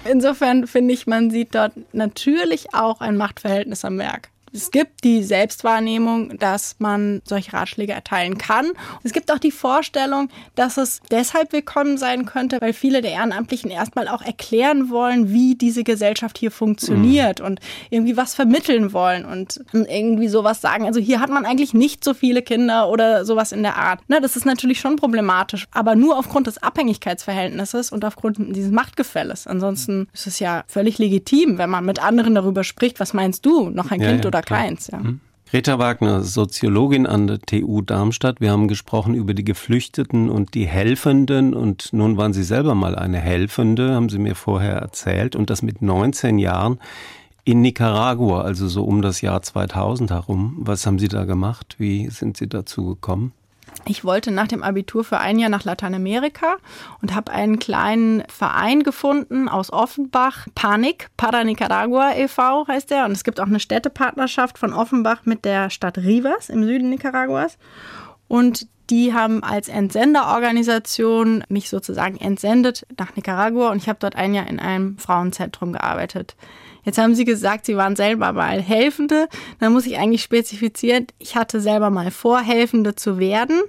insofern finde ich, man sieht dort natürlich auch ein Machtverhältnis am Werk. Es gibt die Selbstwahrnehmung, dass man solche Ratschläge erteilen kann. Es gibt auch die Vorstellung, dass es deshalb willkommen sein könnte, weil viele der Ehrenamtlichen erstmal auch erklären wollen, wie diese Gesellschaft hier funktioniert mhm. und irgendwie was vermitteln wollen und irgendwie sowas sagen. Also hier hat man eigentlich nicht so viele Kinder oder sowas in der Art. Na, das ist natürlich schon problematisch, aber nur aufgrund des Abhängigkeitsverhältnisses und aufgrund dieses Machtgefälles. Ansonsten ist es ja völlig legitim, wenn man mit anderen darüber spricht, was meinst du, noch ein ja, Kind ja. oder oder keins. Ja. Mhm. Greta Wagner, Soziologin an der TU Darmstadt. Wir haben gesprochen über die Geflüchteten und die Helfenden und nun waren Sie selber mal eine Helfende, haben Sie mir vorher erzählt und das mit 19 Jahren in Nicaragua, also so um das Jahr 2000 herum. Was haben Sie da gemacht? Wie sind Sie dazu gekommen? Ich wollte nach dem Abitur für ein Jahr nach Lateinamerika und habe einen kleinen Verein gefunden aus Offenbach, Panik, Para Nicaragua e.V. heißt der. Und es gibt auch eine Städtepartnerschaft von Offenbach mit der Stadt Rivas im Süden Nicaraguas. Und die haben als Entsenderorganisation mich sozusagen entsendet nach Nicaragua und ich habe dort ein Jahr in einem Frauenzentrum gearbeitet. Jetzt haben Sie gesagt, Sie waren selber mal Helfende. Dann muss ich eigentlich spezifizieren, ich hatte selber mal vor, Helfende zu werden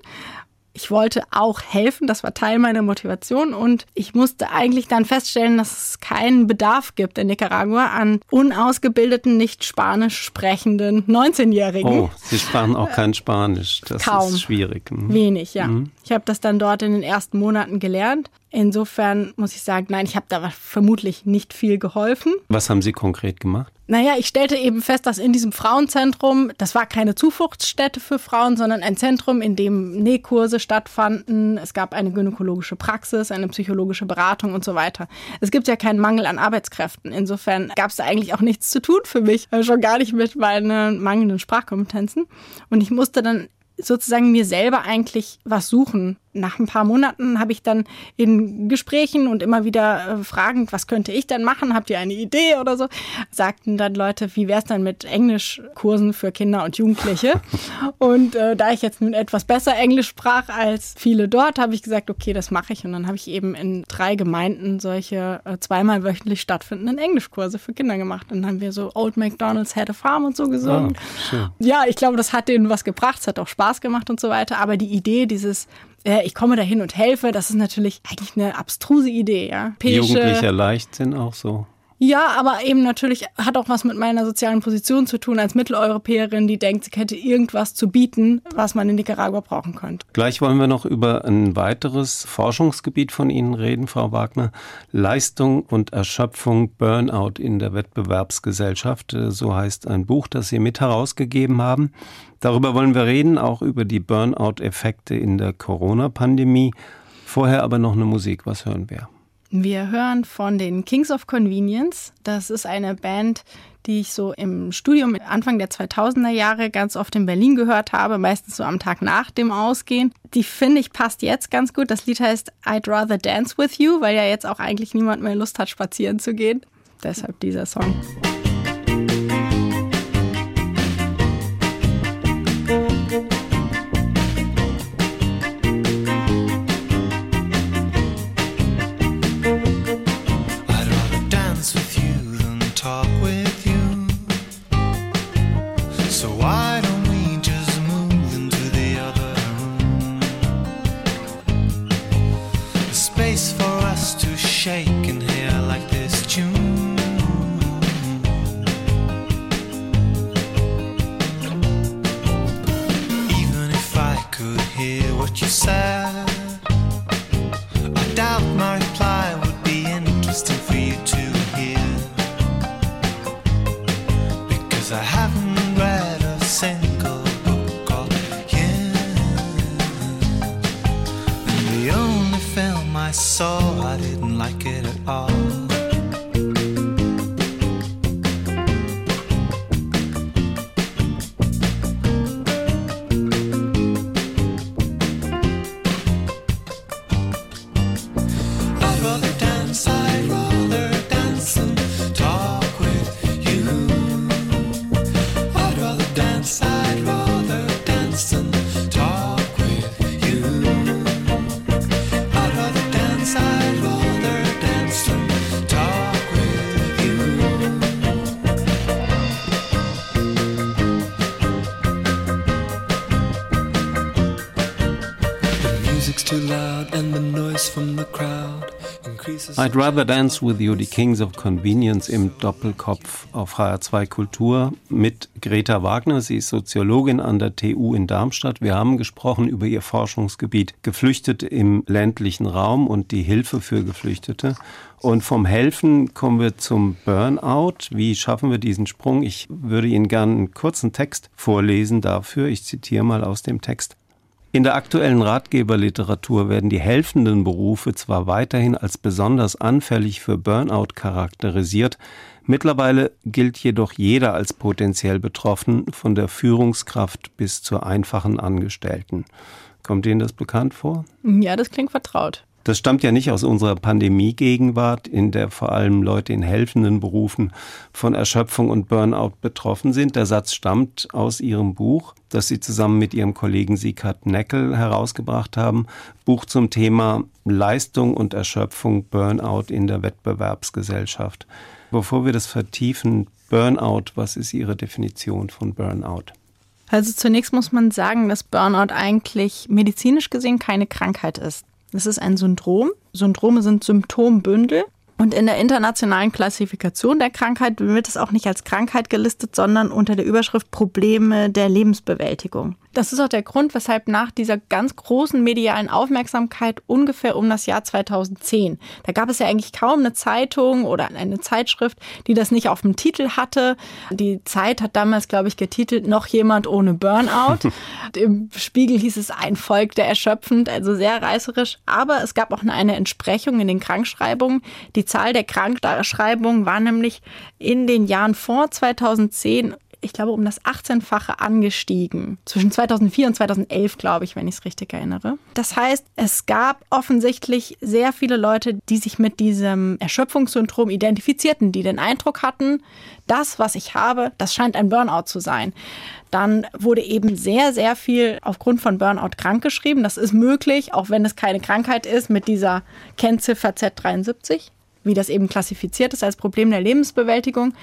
ich wollte auch helfen, das war Teil meiner Motivation und ich musste eigentlich dann feststellen, dass es keinen Bedarf gibt in Nicaragua an unausgebildeten, nicht Spanisch sprechenden 19-Jährigen. Oh, Sie sprachen auch kein Spanisch, das Kaum. ist schwierig. Mhm. Wenig, ja. Mhm. Ich habe das dann dort in den ersten Monaten gelernt. Insofern muss ich sagen, nein, ich habe da vermutlich nicht viel geholfen. Was haben Sie konkret gemacht? Naja, ich stellte eben fest, dass in diesem Frauenzentrum, das war keine Zufluchtsstätte für Frauen, sondern ein Zentrum, in dem Nähkurse stattfanden. Es gab eine gynäkologische Praxis, eine psychologische Beratung und so weiter. Es gibt ja keinen Mangel an Arbeitskräften. Insofern gab es da eigentlich auch nichts zu tun für mich, schon gar nicht mit meinen mangelnden Sprachkompetenzen. Und ich musste dann sozusagen mir selber eigentlich was suchen nach ein paar Monaten habe ich dann in Gesprächen und immer wieder äh, fragend, was könnte ich denn machen? Habt ihr eine Idee oder so? Sagten dann Leute, wie wäre es dann mit Englischkursen für Kinder und Jugendliche? (laughs) und äh, da ich jetzt nun etwas besser Englisch sprach als viele dort, habe ich gesagt, okay, das mache ich. Und dann habe ich eben in drei Gemeinden solche äh, zweimal wöchentlich stattfindenden Englischkurse für Kinder gemacht. Und dann haben wir so Old McDonald's Had a Farm und so gesungen. Oh, ja, ich glaube, das hat denen was gebracht. Es hat auch Spaß gemacht und so weiter. Aber die Idee dieses äh, ich komme dahin und helfe, das ist natürlich eigentlich eine abstruse Idee. Ja? Jugendlicher Leichtsinn auch so. Ja, aber eben natürlich hat auch was mit meiner sozialen Position zu tun als Mitteleuropäerin, die denkt, sie hätte irgendwas zu bieten, was man in Nicaragua brauchen könnte. Gleich wollen wir noch über ein weiteres Forschungsgebiet von Ihnen reden, Frau Wagner. Leistung und Erschöpfung, Burnout in der Wettbewerbsgesellschaft. So heißt ein Buch, das Sie mit herausgegeben haben. Darüber wollen wir reden, auch über die Burnout-Effekte in der Corona-Pandemie. Vorher aber noch eine Musik. Was hören wir? Wir hören von den Kings of Convenience. Das ist eine Band, die ich so im Studium Anfang der 2000er Jahre ganz oft in Berlin gehört habe, meistens so am Tag nach dem Ausgehen. Die finde ich passt jetzt ganz gut. Das Lied heißt I'd Rather Dance With You, weil ja jetzt auch eigentlich niemand mehr Lust hat, spazieren zu gehen. Deshalb dieser Song. I'd Rather Dance With You, die Kings of Convenience im Doppelkopf auf HR2 Kultur mit Greta Wagner. Sie ist Soziologin an der TU in Darmstadt. Wir haben gesprochen über ihr Forschungsgebiet Geflüchtete im ländlichen Raum und die Hilfe für Geflüchtete. Und vom Helfen kommen wir zum Burnout. Wie schaffen wir diesen Sprung? Ich würde Ihnen gerne einen kurzen Text vorlesen dafür. Ich zitiere mal aus dem Text. In der aktuellen Ratgeberliteratur werden die helfenden Berufe zwar weiterhin als besonders anfällig für Burnout charakterisiert, mittlerweile gilt jedoch jeder als potenziell betroffen, von der Führungskraft bis zur einfachen Angestellten. Kommt Ihnen das bekannt vor? Ja, das klingt vertraut. Das stammt ja nicht aus unserer Pandemie-Gegenwart, in der vor allem Leute in helfenden Berufen von Erschöpfung und Burnout betroffen sind. Der Satz stammt aus Ihrem Buch, das Sie zusammen mit Ihrem Kollegen Sieghard Neckel herausgebracht haben. Buch zum Thema Leistung und Erschöpfung, Burnout in der Wettbewerbsgesellschaft. Bevor wir das vertiefen, Burnout, was ist Ihre Definition von Burnout? Also zunächst muss man sagen, dass Burnout eigentlich medizinisch gesehen keine Krankheit ist. Das ist ein Syndrom. Syndrome sind Symptombündel. Und in der internationalen Klassifikation der Krankheit wird es auch nicht als Krankheit gelistet, sondern unter der Überschrift Probleme der Lebensbewältigung. Das ist auch der Grund, weshalb nach dieser ganz großen medialen Aufmerksamkeit ungefähr um das Jahr 2010, da gab es ja eigentlich kaum eine Zeitung oder eine Zeitschrift, die das nicht auf dem Titel hatte. Die Zeit hat damals, glaube ich, getitelt, noch jemand ohne Burnout. (laughs) Im Spiegel hieß es ein Volk der erschöpfend, also sehr reißerisch. Aber es gab auch eine Entsprechung in den Krankschreibungen. Die Zahl der Krankschreibungen war nämlich in den Jahren vor 2010 ich glaube, um das 18-fache angestiegen. Zwischen 2004 und 2011, glaube ich, wenn ich es richtig erinnere. Das heißt, es gab offensichtlich sehr viele Leute, die sich mit diesem Erschöpfungssyndrom identifizierten, die den Eindruck hatten, das, was ich habe, das scheint ein Burnout zu sein. Dann wurde eben sehr, sehr viel aufgrund von Burnout krankgeschrieben. Das ist möglich, auch wenn es keine Krankheit ist, mit dieser Kennziffer Z73. Wie das eben klassifiziert ist als Problem der Lebensbewältigung.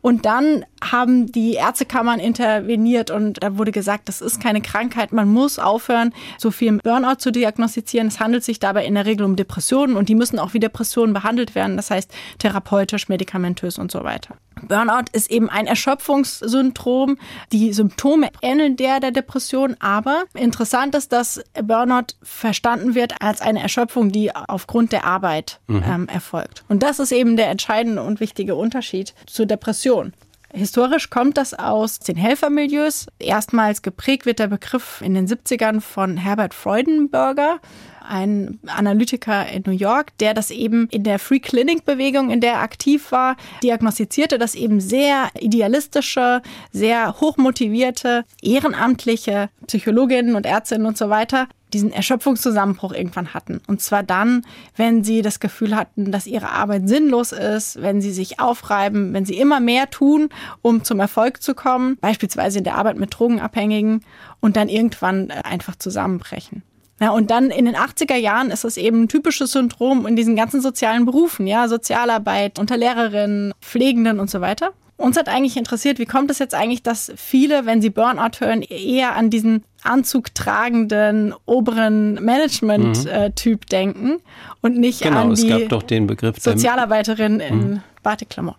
Und dann haben die Ärztekammern interveniert und da wurde gesagt, das ist keine Krankheit, man muss aufhören, so viel Burnout zu diagnostizieren. Es handelt sich dabei in der Regel um Depressionen und die müssen auch wie Depressionen behandelt werden, das heißt therapeutisch, medikamentös und so weiter. Burnout ist eben ein Erschöpfungssyndrom. Die Symptome ähneln der der Depression, aber interessant ist, dass Burnout verstanden wird als eine Erschöpfung, die aufgrund der Arbeit mhm. ähm, erfolgt. Und das ist eben der entscheidende und wichtige Unterschied zur Depression. Historisch kommt das aus den Helfermilieus. Erstmals geprägt wird der Begriff in den 70ern von Herbert Freudenberger, ein Analytiker in New York, der das eben in der Free Clinic Bewegung, in der er aktiv war, diagnostizierte, dass eben sehr idealistische, sehr hochmotivierte, ehrenamtliche Psychologinnen und Ärztinnen und so weiter diesen Erschöpfungszusammenbruch irgendwann hatten. Und zwar dann, wenn sie das Gefühl hatten, dass ihre Arbeit sinnlos ist, wenn sie sich aufreiben, wenn sie immer mehr tun, um zum Erfolg zu kommen, beispielsweise in der Arbeit mit Drogenabhängigen und dann irgendwann äh, einfach zusammenbrechen. Ja, und dann in den 80er Jahren ist es eben ein typisches Syndrom in diesen ganzen sozialen Berufen, ja, Sozialarbeit, unter Lehrerinnen, Pflegenden und so weiter. Uns hat eigentlich interessiert, wie kommt es jetzt eigentlich, dass viele, wenn sie Burnout hören, eher an diesen anzugtragenden oberen Management-Typ mhm. denken und nicht genau, an die es gab doch den Begriff Sozialarbeiterin in mhm. Batiklammer.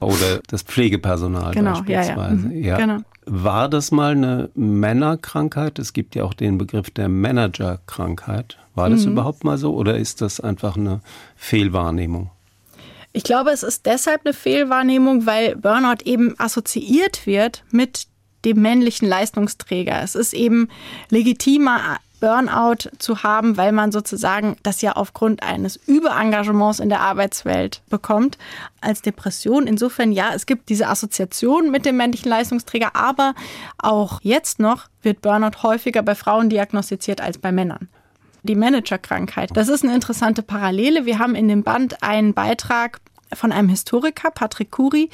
Oder das Pflegepersonal genau, beispielsweise. Ja, ja. Mhm, ja. Genau. War das mal eine Männerkrankheit? Es gibt ja auch den Begriff der Managerkrankheit. War das mhm. überhaupt mal so oder ist das einfach eine Fehlwahrnehmung? Ich glaube, es ist deshalb eine Fehlwahrnehmung, weil Burnout eben assoziiert wird mit dem männlichen Leistungsträger. Es ist eben legitimer, Burnout zu haben, weil man sozusagen das ja aufgrund eines Überengagements in der Arbeitswelt bekommt, als Depression. Insofern ja, es gibt diese Assoziation mit dem männlichen Leistungsträger, aber auch jetzt noch wird Burnout häufiger bei Frauen diagnostiziert als bei Männern die Managerkrankheit. Das ist eine interessante Parallele. Wir haben in dem Band einen Beitrag von einem Historiker, Patrick Curie,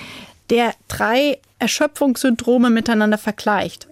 der drei Erschöpfungssyndrome miteinander vergleicht.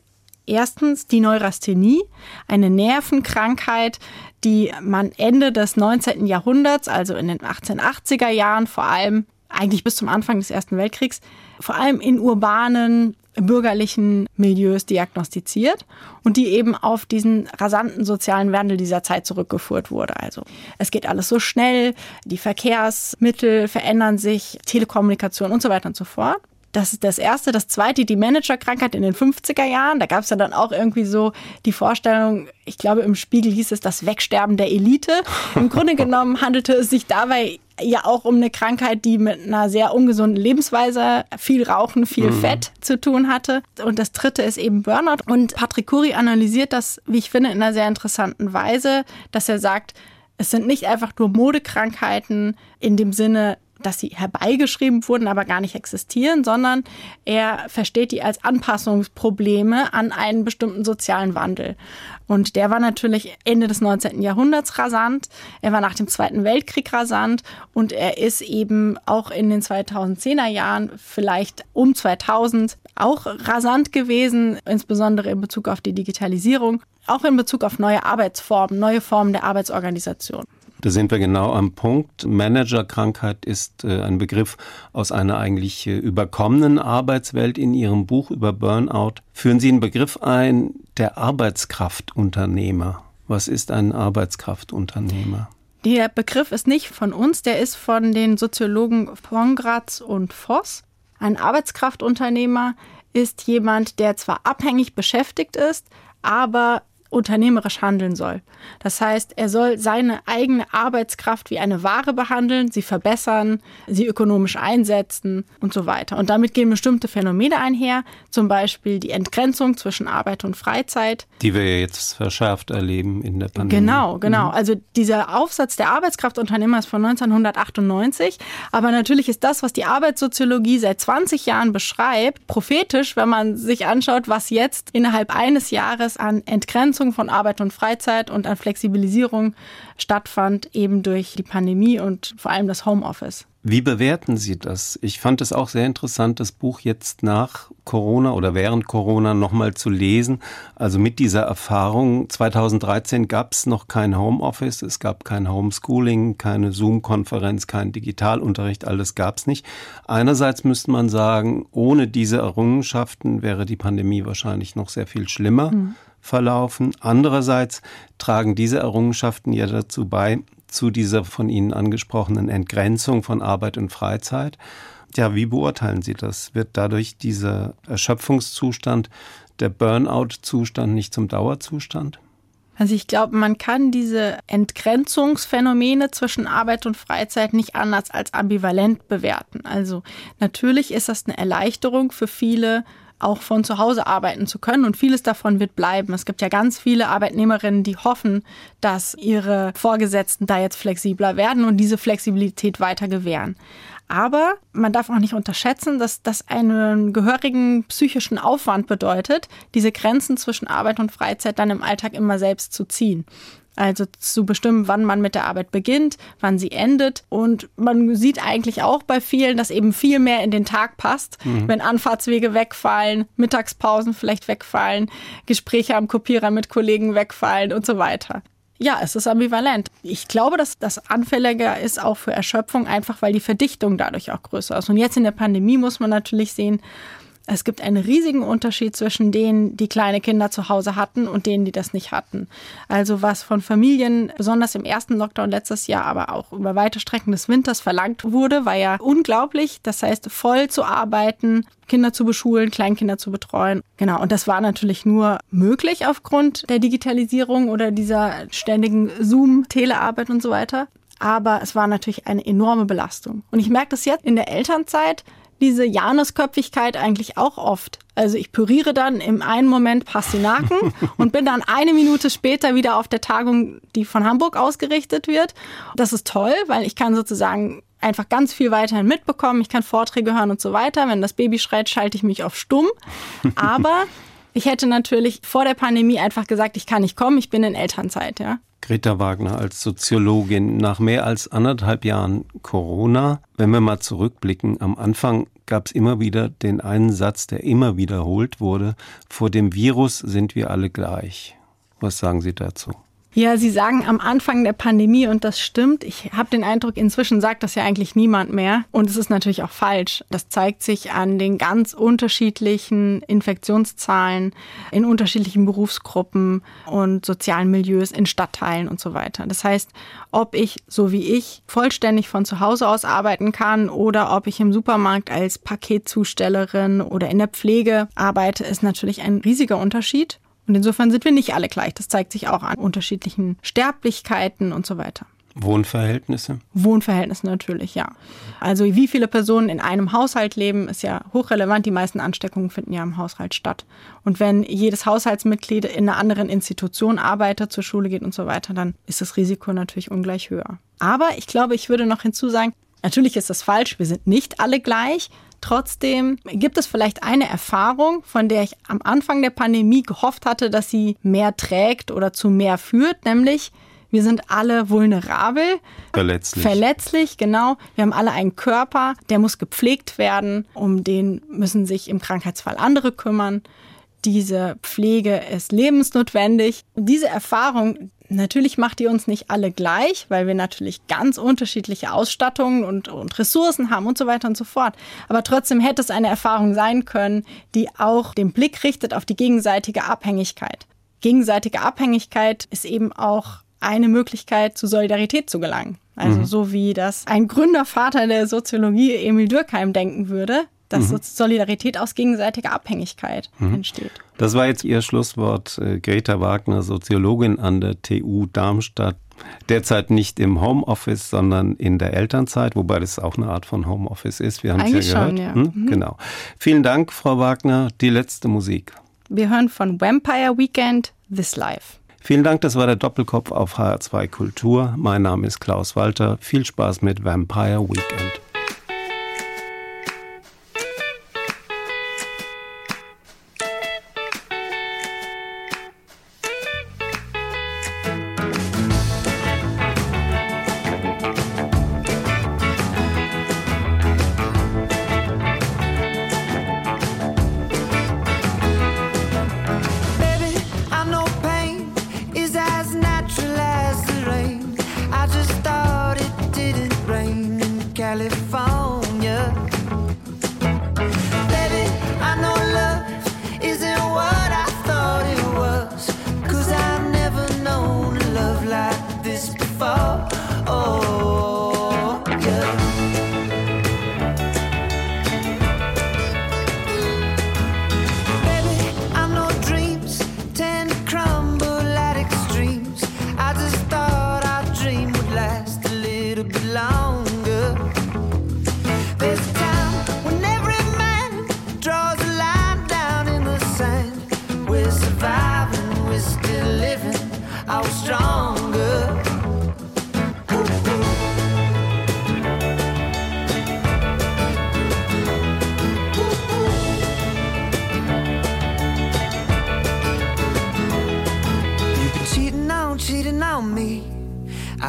Erstens die Neurasthenie, eine Nervenkrankheit, die man Ende des 19. Jahrhunderts, also in den 1880er Jahren vor allem, eigentlich bis zum Anfang des Ersten Weltkriegs, vor allem in urbanen bürgerlichen Milieus diagnostiziert und die eben auf diesen rasanten sozialen Wandel dieser Zeit zurückgeführt wurde. Also es geht alles so schnell, die Verkehrsmittel verändern sich, Telekommunikation und so weiter und so fort. Das ist das Erste. Das Zweite, die Managerkrankheit in den 50er Jahren. Da gab es ja dann auch irgendwie so die Vorstellung, ich glaube im Spiegel hieß es das Wegsterben der Elite. Im Grunde genommen handelte es sich dabei ja auch um eine Krankheit, die mit einer sehr ungesunden Lebensweise, viel Rauchen, viel mhm. Fett zu tun hatte. Und das dritte ist eben Burnout. Und Patrick Curie analysiert das, wie ich finde, in einer sehr interessanten Weise, dass er sagt, es sind nicht einfach nur Modekrankheiten in dem Sinne, dass sie herbeigeschrieben wurden, aber gar nicht existieren, sondern er versteht die als Anpassungsprobleme an einen bestimmten sozialen Wandel. Und der war natürlich Ende des 19. Jahrhunderts rasant, er war nach dem Zweiten Weltkrieg rasant und er ist eben auch in den 2010er Jahren, vielleicht um 2000, auch rasant gewesen, insbesondere in Bezug auf die Digitalisierung, auch in Bezug auf neue Arbeitsformen, neue Formen der Arbeitsorganisation. Da sind wir genau am Punkt. Managerkrankheit ist äh, ein Begriff aus einer eigentlich äh, überkommenen Arbeitswelt. In Ihrem Buch über Burnout führen Sie einen Begriff ein, der Arbeitskraftunternehmer. Was ist ein Arbeitskraftunternehmer? Der Begriff ist nicht von uns, der ist von den Soziologen Pongratz und Voss. Ein Arbeitskraftunternehmer ist jemand, der zwar abhängig beschäftigt ist, aber unternehmerisch handeln soll. Das heißt, er soll seine eigene Arbeitskraft wie eine Ware behandeln, sie verbessern, sie ökonomisch einsetzen und so weiter. Und damit gehen bestimmte Phänomene einher, zum Beispiel die Entgrenzung zwischen Arbeit und Freizeit. Die wir jetzt verschärft erleben in der Pandemie. Genau, genau. Mhm. Also dieser Aufsatz der Arbeitskraftunternehmer ist von 1998. Aber natürlich ist das, was die Arbeitssoziologie seit 20 Jahren beschreibt, prophetisch, wenn man sich anschaut, was jetzt innerhalb eines Jahres an Entgrenzung Verkürzung von Arbeit und Freizeit und an Flexibilisierung stattfand, eben durch die Pandemie und vor allem das Homeoffice. Wie bewerten Sie das? Ich fand es auch sehr interessant, das Buch jetzt nach Corona oder während Corona nochmal zu lesen. Also mit dieser Erfahrung. 2013 gab es noch kein Homeoffice, es gab kein Homeschooling, keine Zoom-Konferenz, kein Digitalunterricht, alles gab es nicht. Einerseits müsste man sagen, ohne diese Errungenschaften wäre die Pandemie wahrscheinlich noch sehr viel schlimmer. Mhm verlaufen. Andererseits tragen diese Errungenschaften ja dazu bei, zu dieser von Ihnen angesprochenen Entgrenzung von Arbeit und Freizeit. Ja, wie beurteilen Sie das? Wird dadurch dieser Erschöpfungszustand, der Burnout-Zustand nicht zum Dauerzustand? Also ich glaube, man kann diese Entgrenzungsphänomene zwischen Arbeit und Freizeit nicht anders als ambivalent bewerten. Also natürlich ist das eine Erleichterung für viele auch von zu Hause arbeiten zu können. Und vieles davon wird bleiben. Es gibt ja ganz viele Arbeitnehmerinnen, die hoffen, dass ihre Vorgesetzten da jetzt flexibler werden und diese Flexibilität weiter gewähren. Aber man darf auch nicht unterschätzen, dass das einen gehörigen psychischen Aufwand bedeutet, diese Grenzen zwischen Arbeit und Freizeit dann im Alltag immer selbst zu ziehen. Also zu bestimmen, wann man mit der Arbeit beginnt, wann sie endet. Und man sieht eigentlich auch bei vielen, dass eben viel mehr in den Tag passt, mhm. wenn Anfahrtswege wegfallen, Mittagspausen vielleicht wegfallen, Gespräche am Kopierer mit Kollegen wegfallen und so weiter. Ja, es ist ambivalent. Ich glaube, dass das anfälliger ist auch für Erschöpfung, einfach weil die Verdichtung dadurch auch größer ist. Und jetzt in der Pandemie muss man natürlich sehen, es gibt einen riesigen Unterschied zwischen denen, die kleine Kinder zu Hause hatten und denen, die das nicht hatten. Also was von Familien, besonders im ersten Lockdown letztes Jahr, aber auch über weite Strecken des Winters verlangt wurde, war ja unglaublich. Das heißt, voll zu arbeiten, Kinder zu beschulen, Kleinkinder zu betreuen. Genau, und das war natürlich nur möglich aufgrund der Digitalisierung oder dieser ständigen Zoom-Telearbeit und so weiter. Aber es war natürlich eine enorme Belastung. Und ich merke das jetzt in der Elternzeit, diese Janusköpfigkeit eigentlich auch oft. Also ich püriere dann im einen Moment Pastinaken (laughs) und bin dann eine Minute später wieder auf der Tagung, die von Hamburg ausgerichtet wird. Das ist toll, weil ich kann sozusagen einfach ganz viel weiterhin mitbekommen. Ich kann Vorträge hören und so weiter. Wenn das Baby schreit, schalte ich mich auf stumm. (laughs) Aber ich hätte natürlich vor der Pandemie einfach gesagt, ich kann nicht kommen, ich bin in Elternzeit, ja. Greta Wagner als Soziologin nach mehr als anderthalb Jahren Corona. Wenn wir mal zurückblicken, am Anfang gab es immer wieder den einen Satz, der immer wiederholt wurde, vor dem Virus sind wir alle gleich. Was sagen Sie dazu? Ja, Sie sagen am Anfang der Pandemie und das stimmt. Ich habe den Eindruck, inzwischen sagt das ja eigentlich niemand mehr. Und es ist natürlich auch falsch. Das zeigt sich an den ganz unterschiedlichen Infektionszahlen in unterschiedlichen Berufsgruppen und sozialen Milieus in Stadtteilen und so weiter. Das heißt, ob ich, so wie ich, vollständig von zu Hause aus arbeiten kann oder ob ich im Supermarkt als Paketzustellerin oder in der Pflege arbeite, ist natürlich ein riesiger Unterschied. Und insofern sind wir nicht alle gleich. Das zeigt sich auch an unterschiedlichen Sterblichkeiten und so weiter. Wohnverhältnisse? Wohnverhältnisse natürlich, ja. Also wie viele Personen in einem Haushalt leben, ist ja hochrelevant. Die meisten Ansteckungen finden ja im Haushalt statt. Und wenn jedes Haushaltsmitglied in einer anderen Institution arbeitet, zur Schule geht und so weiter, dann ist das Risiko natürlich ungleich höher. Aber ich glaube, ich würde noch hinzusagen, natürlich ist das falsch, wir sind nicht alle gleich. Trotzdem gibt es vielleicht eine Erfahrung, von der ich am Anfang der Pandemie gehofft hatte, dass sie mehr trägt oder zu mehr führt, nämlich wir sind alle vulnerabel. Verletzlich. Verletzlich, genau. Wir haben alle einen Körper, der muss gepflegt werden. Um den müssen sich im Krankheitsfall andere kümmern. Diese Pflege ist lebensnotwendig. Diese Erfahrung, Natürlich macht die uns nicht alle gleich, weil wir natürlich ganz unterschiedliche Ausstattungen und, und, Ressourcen haben und so weiter und so fort. Aber trotzdem hätte es eine Erfahrung sein können, die auch den Blick richtet auf die gegenseitige Abhängigkeit. Gegenseitige Abhängigkeit ist eben auch eine Möglichkeit, zu Solidarität zu gelangen. Also mhm. so wie das ein Gründervater der Soziologie, Emil Dürkheim, denken würde, dass mhm. Solidarität aus gegenseitiger Abhängigkeit mhm. entsteht. Das war jetzt Ihr Schlusswort, äh, Greta Wagner, Soziologin an der TU Darmstadt. Derzeit nicht im Homeoffice, sondern in der Elternzeit, wobei das auch eine Art von Homeoffice ist. Wir haben es ja gehört. Schon, ja. Hm? Mhm. Genau. Vielen Dank, Frau Wagner. Die letzte Musik. Wir hören von Vampire Weekend This Life. Vielen Dank, das war der Doppelkopf auf HR2 Kultur. Mein Name ist Klaus Walter. Viel Spaß mit Vampire Weekend.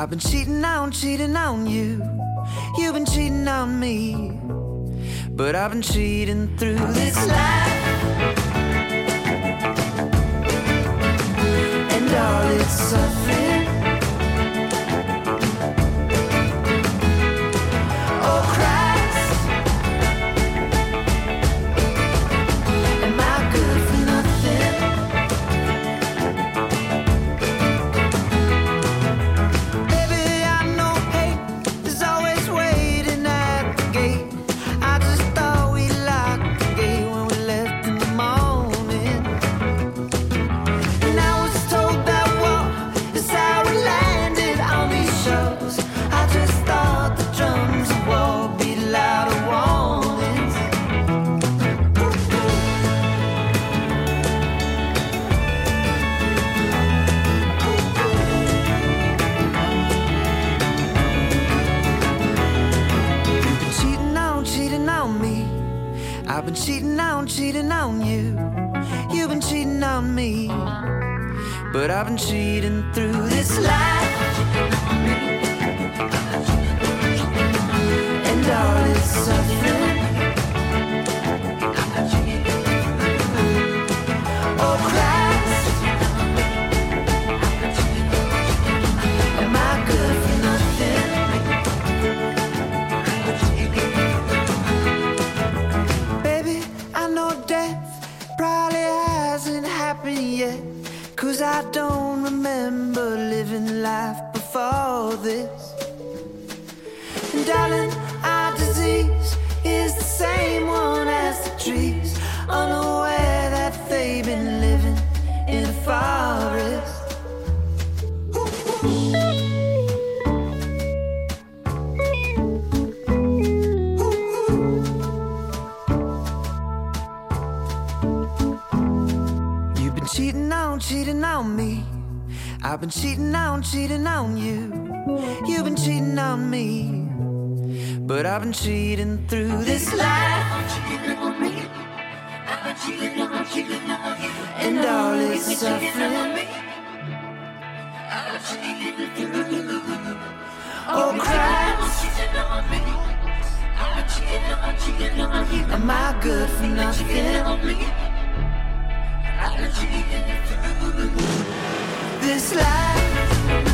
I've been cheating on, cheating on you. You've been cheating on me. But I've been cheating through this life. And all its suffering. Been cheating through this life. And all this suffering. Oh, Christ. Am I good for nothing? This life